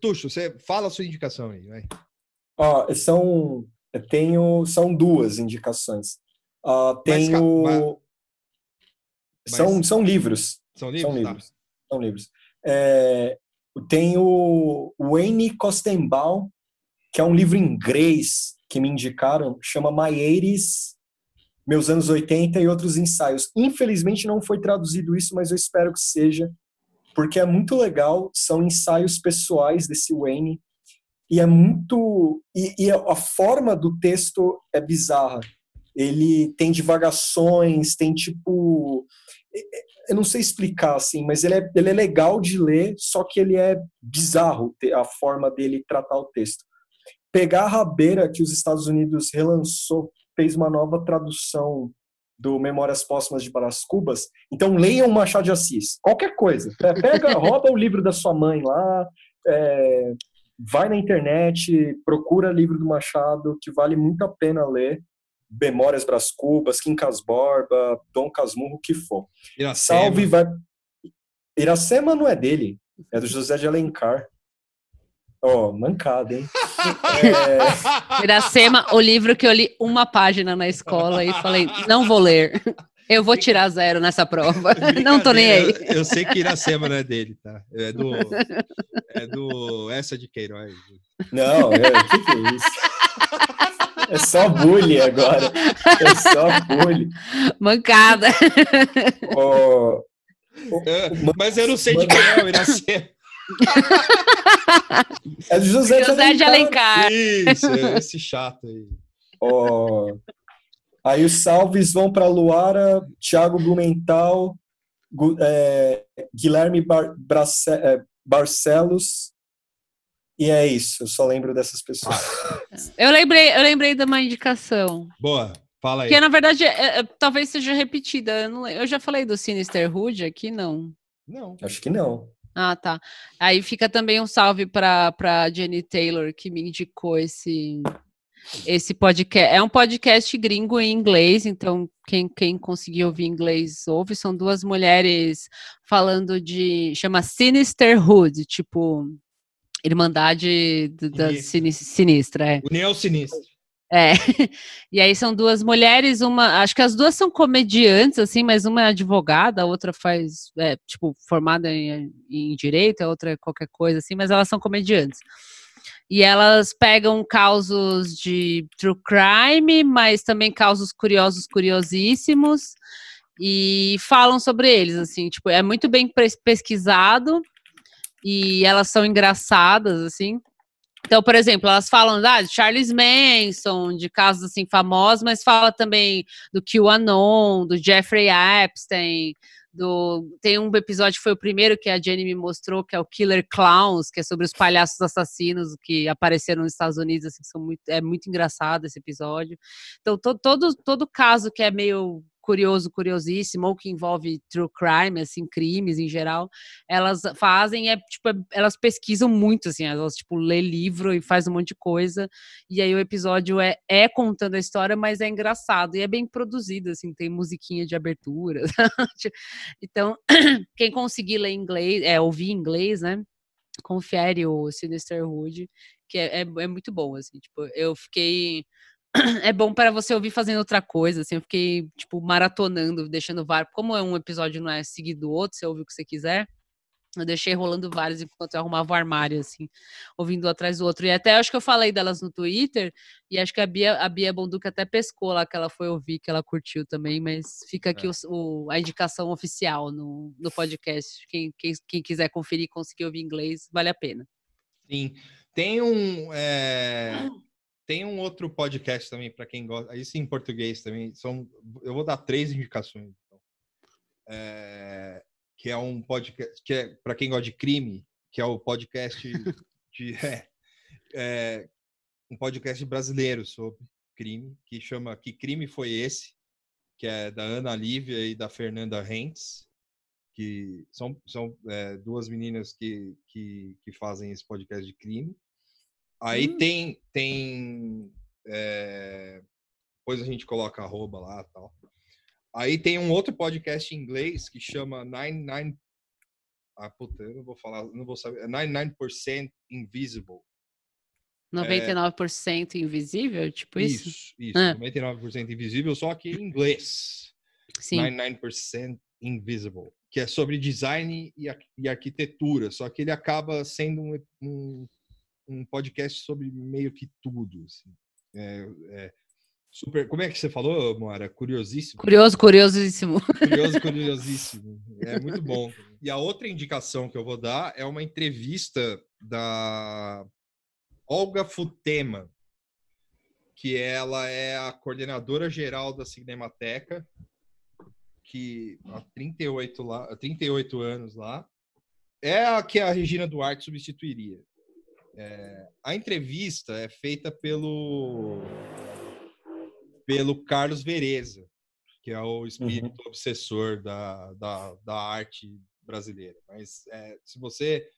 Tuxo, você fala a sua indicação aí, vai. Ó, são. Eu tenho. São duas indicações. Uh, tenho. Mas, mas... São, são livros. São livros? São livros. Tá são livros. É, tem o Wayne Kostenbaum, que é um livro em inglês que me indicaram, chama 80 Meus Anos 80 e Outros Ensaios. Infelizmente não foi traduzido isso, mas eu espero que seja, porque é muito legal, são ensaios pessoais desse Wayne, e é muito... E, e a forma do texto é bizarra. Ele tem divagações, tem tipo eu não sei explicar assim, mas ele é, ele é legal de ler, só que ele é bizarro a forma dele tratar o texto. Pegar a rabeira que os Estados Unidos relançou, fez uma nova tradução do Memórias Póstumas de Brás Cubas. Então leiam Machado de Assis, qualquer coisa. Pega, rouba o livro da sua mãe lá, é, vai na internet, procura livro do Machado, que vale muito a pena ler. Memórias Bras Cubas, Quincas Borba, Dom Casmurro, o que for. Iracema. Salve vai. Iracema não é dele, é do José de Alencar. Ó, oh, mancada, hein? é... Iracema, o livro que eu li uma página na escola e falei, não vou ler. Eu vou tirar zero nessa prova. Não tô nem aí. Eu, eu, sei que Iracema não é dele, tá? É do. É do. Essa de Queiroz. Não, é, o que, que é isso? É só bullying agora. É só bullying. Mancada. Oh, oh, mas eu não sei de quem é o Iracema. É do José, José de Alencar. Isso, é esse chato aí. Oh, aí os salves vão para Luara, Thiago Blumenthal, é, Guilherme Bar, Brace, é, Barcelos, e é isso, eu só lembro dessas pessoas. eu lembrei, eu lembrei de uma indicação. Boa, fala aí. Que na verdade é, é, talvez seja repetida. Eu, não, eu, já falei do Sinister Hood aqui, não. Não. Acho que não. Ah, tá. Aí fica também um salve para Jenny Taylor, que me indicou esse, esse podcast. É um podcast gringo em inglês, então quem, quem conseguir ouvir inglês ouve. São duas mulheres falando de. chama Sinisterhood, tipo. Irmandade da sinistra. É. União Sinistra. É. E aí são duas mulheres, uma, acho que as duas são comediantes, assim, mas uma é advogada, a outra faz, é, tipo, formada em, em direito, a outra é qualquer coisa, assim, mas elas são comediantes. E elas pegam causos de true crime, mas também causos curiosos, curiosíssimos, e falam sobre eles, assim, tipo, é muito bem pesquisado, e elas são engraçadas, assim. Então, por exemplo, elas falam ah, de Charles Manson, de casos assim famosos, mas fala também do QAnon, do Jeffrey Epstein, do tem um episódio que foi o primeiro que a Jenny me mostrou, que é o Killer Clowns, que é sobre os palhaços assassinos que apareceram nos Estados Unidos, assim, são muito, é muito engraçado esse episódio. Então, to, todo todo caso que é meio curioso, curiosíssimo, ou que envolve true crime, assim, crimes em geral, elas fazem, é, tipo, é, elas pesquisam muito, assim, elas, tipo, lê livro e faz um monte de coisa, e aí o episódio é, é contando a história, mas é engraçado, e é bem produzido, assim, tem musiquinha de abertura, então, quem conseguir ler inglês, é, ouvir inglês, né, confere o Sinisterhood, que é, é, é muito bom, assim, tipo, eu fiquei é bom para você ouvir fazendo outra coisa, assim, eu fiquei, tipo, maratonando, deixando vários, como é um episódio não é seguido do outro, você ouve o que você quiser, eu deixei rolando vários enquanto eu arrumava o armário, assim, ouvindo um atrás do outro. E até acho que eu falei delas no Twitter, e acho que a Bia, a Bia Bonduca até pescou lá, que ela foi ouvir, que ela curtiu também, mas fica aqui é. o, o, a indicação oficial no, no podcast. Quem, quem, quem quiser conferir e conseguir ouvir inglês, vale a pena. Sim. Tem um. É tem um outro podcast também para quem gosta, isso em português também. São, eu vou dar três indicações. Então. É, que é um podcast que é para quem gosta de crime, que é o podcast de é, é, um podcast brasileiro sobre crime que chama Que Crime Foi Esse, que é da Ana Lívia e da Fernanda Rentes, que são, são é, duas meninas que, que, que fazem esse podcast de crime. Aí hum. tem. tem é... Depois a gente coloca arroba lá tal. Aí tem um outro podcast em inglês que chama 99. Ah, puta, eu não vou falar, não vou saber. 99% Invisible. 99% é... invisível? Tipo isso? Isso, isso. Ah. 99% invisível, só que em inglês. Sim. 99% Invisible. Que é sobre design e, e arquitetura. Só que ele acaba sendo um, um um podcast sobre meio que tudo. Assim. É, é, super. Como é que você falou, Moara? Curiosíssimo. Curioso, curiosíssimo. Curioso, curiosíssimo. É muito bom. E a outra indicação que eu vou dar é uma entrevista da Olga Futema, que ela é a coordenadora geral da Cinemateca, que há 38, lá, 38 anos lá. É a que a Regina Duarte substituiria. É, a entrevista é feita pelo pelo Carlos Vereza, que é o espírito uhum. obsessor da, da, da, arte brasileira. Mas é, se você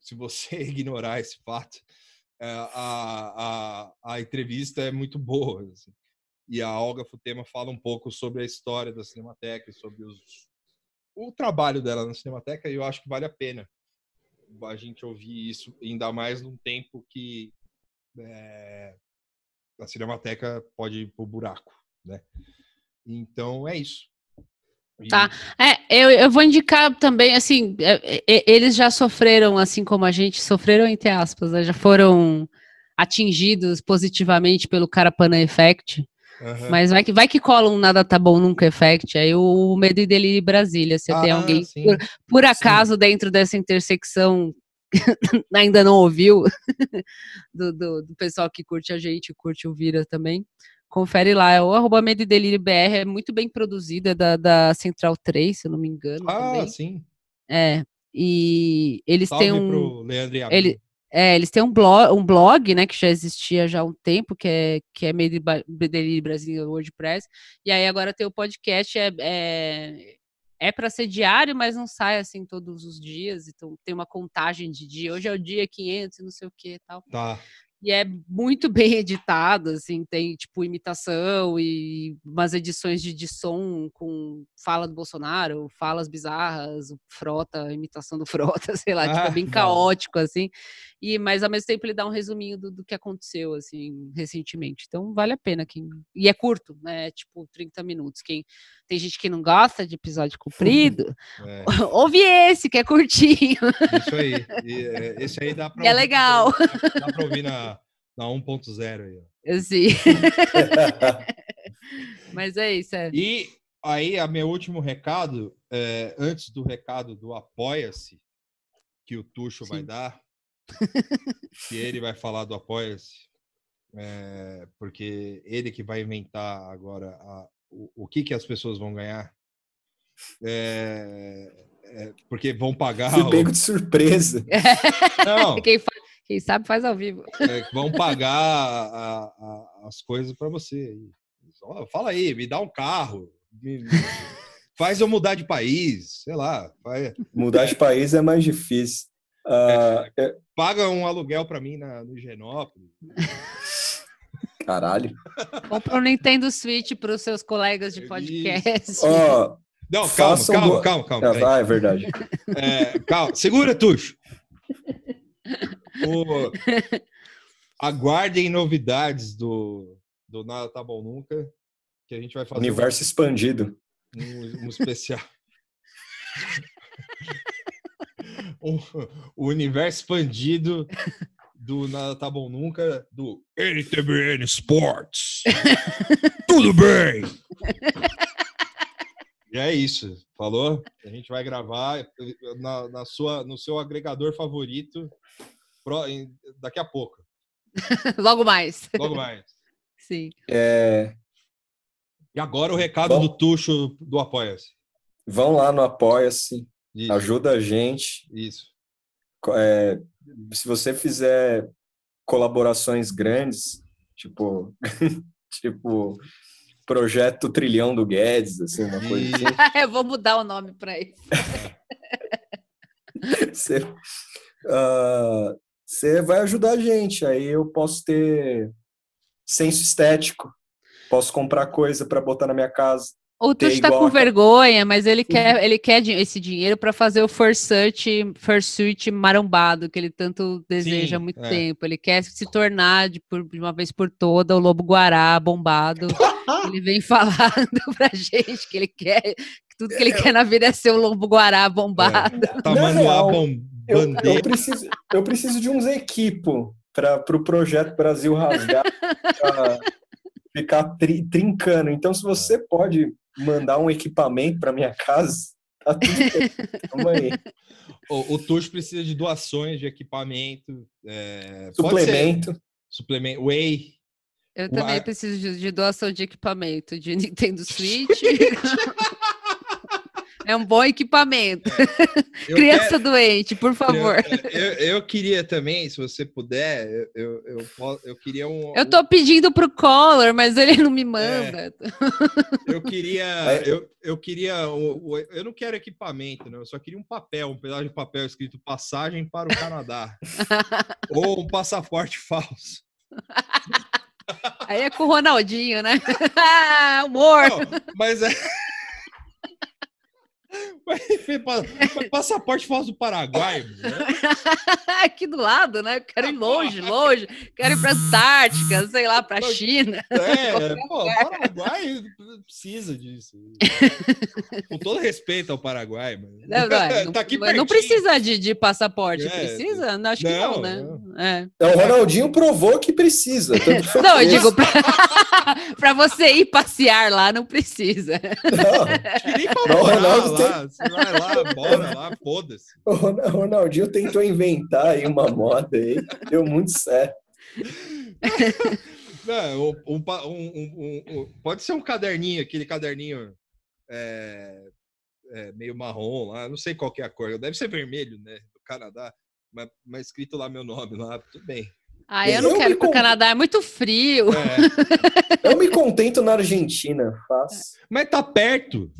se você ignorar esse fato, é, a, a, a entrevista é muito boa. Assim. E a Olga Futema fala um pouco sobre a história da Cinemateca, sobre os, o trabalho dela na Cinemateca, e eu acho que vale a pena a gente ouvir isso, ainda mais num tempo que é, a Cinemateca pode ir pro buraco, né? Então é isso. E... Tá. É, eu, eu vou indicar também, assim, é, é, eles já sofreram, assim como a gente, sofreram entre aspas, né? já foram atingidos positivamente pelo Carapana Effect. Uhum. Mas vai que, vai que cola um nada tá bom nunca effect. Aí o Medo e Delírio Brasília. Você ah, tem alguém, por, por, acaso, sim. dentro dessa intersecção, ainda não ouviu, do, do, do, pessoal que curte a gente, curte o Vira também. Confere lá, é o arroba Medo e Delírio BR, é muito bem produzido, é da, da Central 3, se eu não me engano. Ah, também. sim. É, e eles Salve têm um. Pro Leandro e ele, é, eles têm um blog, um blog, né, que já existia já há um tempo, que é, que é Made in Brasil WordPress, e aí agora tem o podcast, é, é, é para ser diário, mas não sai assim todos os dias, então tem uma contagem de dia. Hoje é o dia 500 e não sei o que tal. Tá e é muito bem editado, assim, tem tipo imitação e umas edições de, de som com fala do Bolsonaro, falas bizarras, Frota, imitação do Frota, sei lá, ah, tipo, é bem caótico, assim, e mas ao mesmo tempo ele dá um resuminho do, do que aconteceu, assim, recentemente, então vale a pena, quem... e é curto, né, é, tipo 30 minutos, quem tem gente que não gosta de episódio comprido, é. ouve esse, que é curtinho. Isso aí, e, é, esse aí dá pra... E é legal. Dá pra ouvir na na 1.0 aí. Eu sim. Mas é isso. É. E aí, a meu último recado, é, antes do recado do Apoia-se, que o Tuxo sim. vai dar, que ele vai falar do Apoia-se, é, porque ele que vai inventar agora a, o, o que, que as pessoas vão ganhar. É, é, porque vão pagar. Fui pego o... de surpresa. Não. Quem sabe faz ao vivo. É, vão pagar a, a, as coisas para você. Fala aí, me dá um carro. Me, faz eu mudar de país, sei lá. Faz... Mudar de país é mais difícil. Uh, é, paga um aluguel para mim na, no Genópolis. Caralho. Compra um Nintendo Switch para os seus colegas de podcast. Oh, Não, calma, calma, calma, calma, calma. Ah, é verdade. É, calma. Segura, Tuxo. O... Aguardem novidades do, do Nada Tá Bom Nunca, que a gente vai fazer. Universo um, expandido. Um, um especial. o, o universo expandido do Nada Tá Bom Nunca, do NTBN Sports. Tudo bem! E é isso, falou? A gente vai gravar na, na sua, no seu agregador favorito daqui a pouco. Logo mais. Logo mais. Sim. É... E agora o recado Bom, do Tuxo do Apoia-se. Vão lá no Apoia-se, ajuda a gente. Isso. É, se você fizer colaborações grandes, tipo, tipo projeto Trilhão do Guedes, assim, uma coisa assim. Eu vou mudar o nome para isso. você, uh, você vai ajudar a gente. Aí eu posso ter senso estético, posso comprar coisa para botar na minha casa. O Tuxo está com a... vergonha, mas ele quer, ele quer esse dinheiro para fazer o Fursuit, Fursuit marombado, que ele tanto deseja Sim, há muito é. tempo. Ele quer se tornar, de, por, de uma vez por toda, o Lobo Guará bombado. ele vem falando pra gente que ele quer, que tudo que ele é, quer na vida é ser o Lobo Guará bombado. É. Tamanduá bom, eu, eu, preciso, eu preciso de uns equipos para o pro projeto Brasil rasgar, ficar tri, trincando. Então, se você pode mandar um equipamento para minha casa, tá tudo bem. O, o TUS precisa de doações de equipamento. É, suplemento. Suplemento. Whey. Eu também preciso de, de, doação de equipamento de Nintendo Switch. É um bom equipamento. É, Criança quero, doente, por favor. Eu, eu, eu, queria também, se você puder, eu, eu, eu, queria um. Eu tô pedindo pro Collor, mas ele não me manda. É, eu queria. Eu, eu queria. Eu não quero equipamento, né? Eu só queria um papel, um pedaço de papel escrito passagem para o Canadá. Ou um passaporte falso. Aí é com o Ronaldinho, né? Humor! Não, mas é. Passaporte falso do Paraguai. Aqui do lado, né? Quero ir longe, longe. Quero ir para Antártica, sei lá, para a China. É, pô, Paraguai precisa disso. Com todo respeito ao Paraguai, mas... não, não, é, não, tá aqui não precisa de, de passaporte, é, precisa? Acho que não, né? É. o Ronaldinho provou que precisa. Não, eu digo, para você ir passear lá, não precisa. Não, não Ronaldo lá, você vai lá, bora lá, foda-se. O Ronaldinho tentou inventar aí uma moda aí, deu muito certo. Não, um, um, um, pode ser um caderninho, aquele caderninho é, é, meio marrom lá, não sei qual é a cor, deve ser vermelho, né, do Canadá, mas, mas escrito lá meu nome lá, tudo bem. Ah, eu não eu quero ir para Canadá, é muito frio. É. eu me contento na Argentina, faz. Mas tá perto.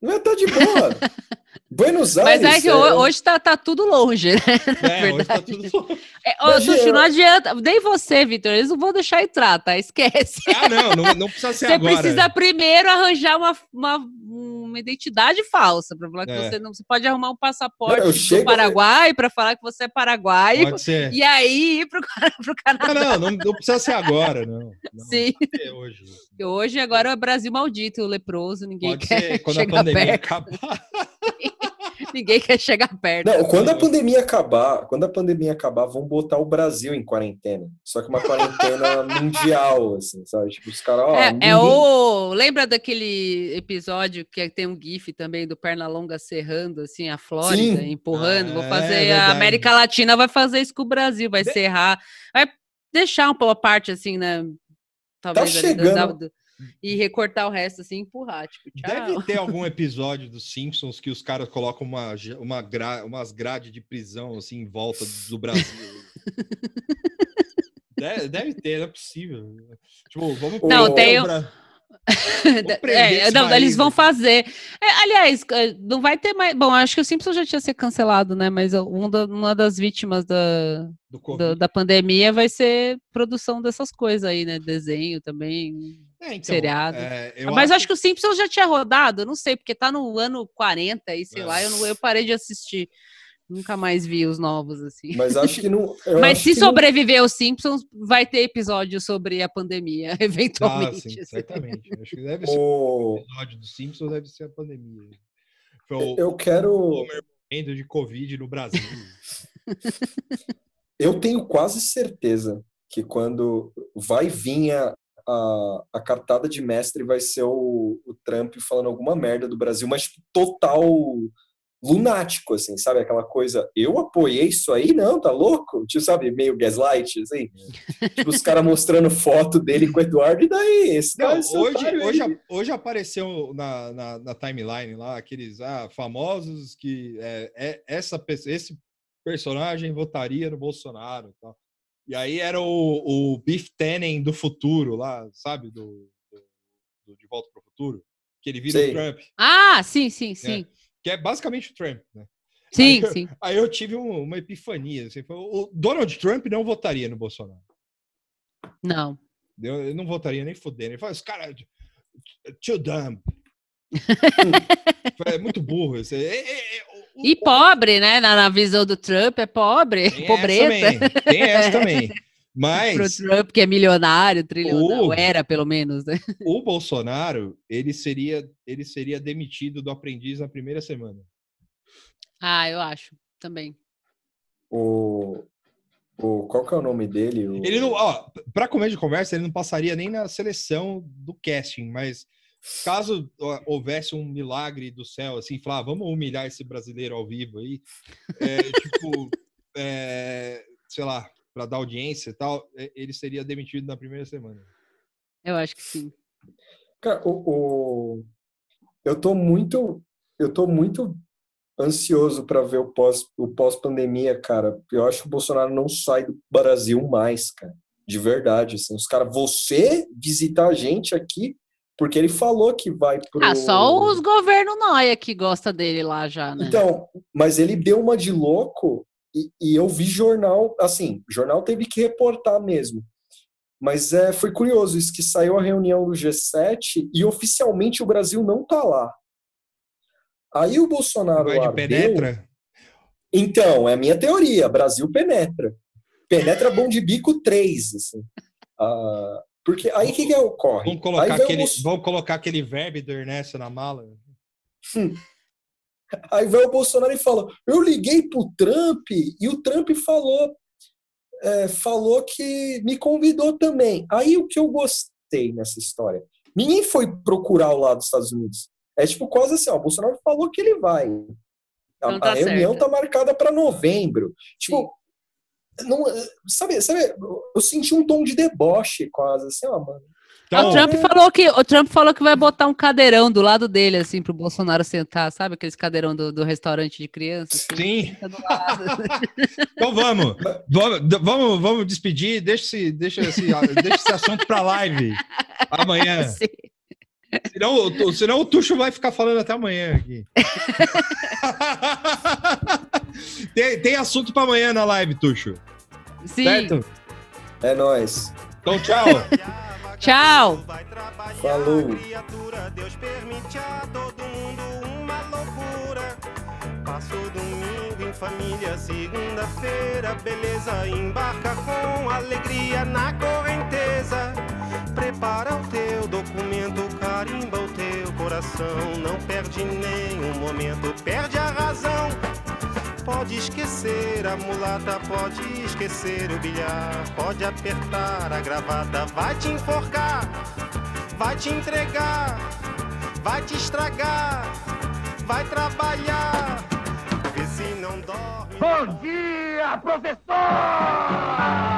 Não é, tá de boa. Buenos Aires. Mas é que é... hoje tá, tá tudo longe, né? É, hoje tá tudo longe. É, Sushi, não adianta. Nem você, Vitor, eles não vão deixar entrar, tá? Esquece. Ah, não, não, não precisa ser você agora. Você precisa primeiro arranjar uma, uma, uma identidade falsa para falar que é. você não. Você pode arrumar um passaporte não, do Paraguai para falar que você é paraguaio. E aí ir pro, pro Canadá. Não, não, não, precisa ser agora, não. não Sim. Hoje. Hoje, agora é o Brasil maldito, o leproso, ninguém pode quer. Ser, quando a pandemia perto. acabar. Ninguém quer chegar perto. Não, quando a pandemia acabar, quando a pandemia acabar, vão botar o Brasil em quarentena. Só que uma quarentena mundial, assim, sabe? Tipo, os caras. É, ninguém... é, o. Lembra daquele episódio que tem um GIF também do Pernalonga serrando, assim, a Flórida, Sim. empurrando? Vou é, fazer. É a América Latina vai fazer isso com o Brasil, vai De... serrar. Vai deixar uma parte, assim, né? Talvez tá chegando e recortar o resto assim, empurrar, tipo, tchau. Deve ter algum episódio dos Simpsons que os caras colocam uma, uma gra, umas grades de prisão assim em volta do Brasil. deve, deve, ter, não é possível. Tipo, vamos Não, tem é, não, eles vão fazer. É, aliás, é, não vai ter mais. Bom, acho que o Simpsons já tinha sido cancelado, né? Mas um da, uma das vítimas da, da, da, pandemia vai ser produção dessas coisas aí, né? Desenho também. É, então, seriado. É, Mas acho... acho que o Simpsons já tinha rodado, eu não sei, porque tá no ano 40 e sei lá, eu, não, eu parei de assistir. Nunca mais vi os novos, assim. Mas acho que não. Mas se sobreviver não... aos Simpsons, vai ter episódio sobre a pandemia, eventualmente. Ah, sim, assim. certamente. Acho que deve ser o episódio dos Simpsons, deve ser a pandemia. Foi eu quero. O de Covid no Brasil. eu tenho quase certeza que quando vai vir a, a, a cartada de mestre vai ser o, o Trump falando alguma merda do Brasil, mas tipo, total lunático, assim, sabe? Aquela coisa, eu apoiei isso aí, não, tá louco? Tipo, sabe, meio gaslight, assim. tipo, os caras mostrando foto dele com o Eduardo, e daí? Esse não, cara, hoje, hoje, hoje apareceu na, na, na, timeline lá, aqueles ah, famosos que é, é, essa, esse personagem votaria no Bolsonaro tal. E aí era o, o Beef Tannen do futuro lá, sabe? Do, do, do De Volta para o Futuro. Que ele vira o Trump. Ah, sim, sim, sim. É que é basicamente o Trump, né? Sim, aí, sim. Aí eu tive um, uma epifania. Assim, o Donald Trump não votaria no Bolsonaro. Não. Eu, eu não votaria nem fudendo. Ele fala, os caras. Too dumb. é muito burro. É, é, é, o, e pobre, né? Na, na, visão do Trump, é pobre, tem pobreza. Essa também, tem essa também. Mas. Pro Trump, que é milionário, trilionário, era pelo menos, né? O Bolsonaro, ele seria, ele seria demitido do aprendiz na primeira semana. Ah, eu acho, também. O, o, qual que é o nome dele? O... Ele não, ó, para comer de conversa, ele não passaria nem na seleção do casting, mas caso houvesse um milagre do céu, assim, falar, ah, vamos humilhar esse brasileiro ao vivo aí, é, tipo, é, sei lá, para dar audiência e tal, ele seria demitido na primeira semana. Eu acho que sim. Cara, o, o... eu tô muito, eu tô muito ansioso para ver o pós, o pós pandemia, cara. Eu acho que o Bolsonaro não sai do Brasil mais, cara. De verdade, assim. Os caras, você visitar a gente aqui, porque ele falou que vai pro. Ah, só os governos noia que gosta dele lá já, né? Então, mas ele deu uma de louco e, e, eu vi jornal, assim, jornal teve que reportar mesmo. Mas é, foi curioso isso que saiu a reunião do G7 e oficialmente o Brasil não tá lá. Aí o Bolsonaro Vai de ardeu, penetra? Então, é a minha teoria, Brasil penetra. Penetra bom de bico 3, assim. Ah, porque aí o que, que ocorre? Vamos colocar, aquele, vamos colocar aquele verbo do Ernesto na mala? Hum. Aí vai o Bolsonaro e fala: Eu liguei pro Trump e o Trump falou, é, falou que me convidou também. Aí o que eu gostei nessa história? Ninguém foi procurar o lado dos Estados Unidos. É tipo quase assim: ó, o Bolsonaro falou que ele vai. A, tá a reunião certo. tá marcada para novembro. Tipo, não, sabe, sabe, eu senti um tom de deboche quase, assim, ó, mano. Então, o, Trump falou que, o Trump falou que vai botar um cadeirão do lado dele, assim, pro Bolsonaro sentar, sabe? Aqueles cadeirão do, do restaurante de criança. Assim, Sim. então vamos. vamos. Vamos, vamos despedir. Deixa esse, deixa esse, deixa esse assunto pra live amanhã. Sim. senão, senão o Tuxo vai ficar falando até amanhã aqui. tem, tem assunto para amanhã na live, Tuxo. Sim. Certo? É nóis. Então, tchau. tchau. Falou. Deus permite a todo mundo uma loucura. Passo domingo em família, segunda-feira, beleza. Embarca com alegria na correnteza. Prepara o teu documento, carimba o teu coração. Não perde nenhum momento, perde a razão. Pode esquecer a mulata, pode esquecer o bilhar. Pode apertar a gravata, vai te enforcar, vai te entregar, vai te estragar, vai trabalhar. Vê se não dorme. Bom dia, professor!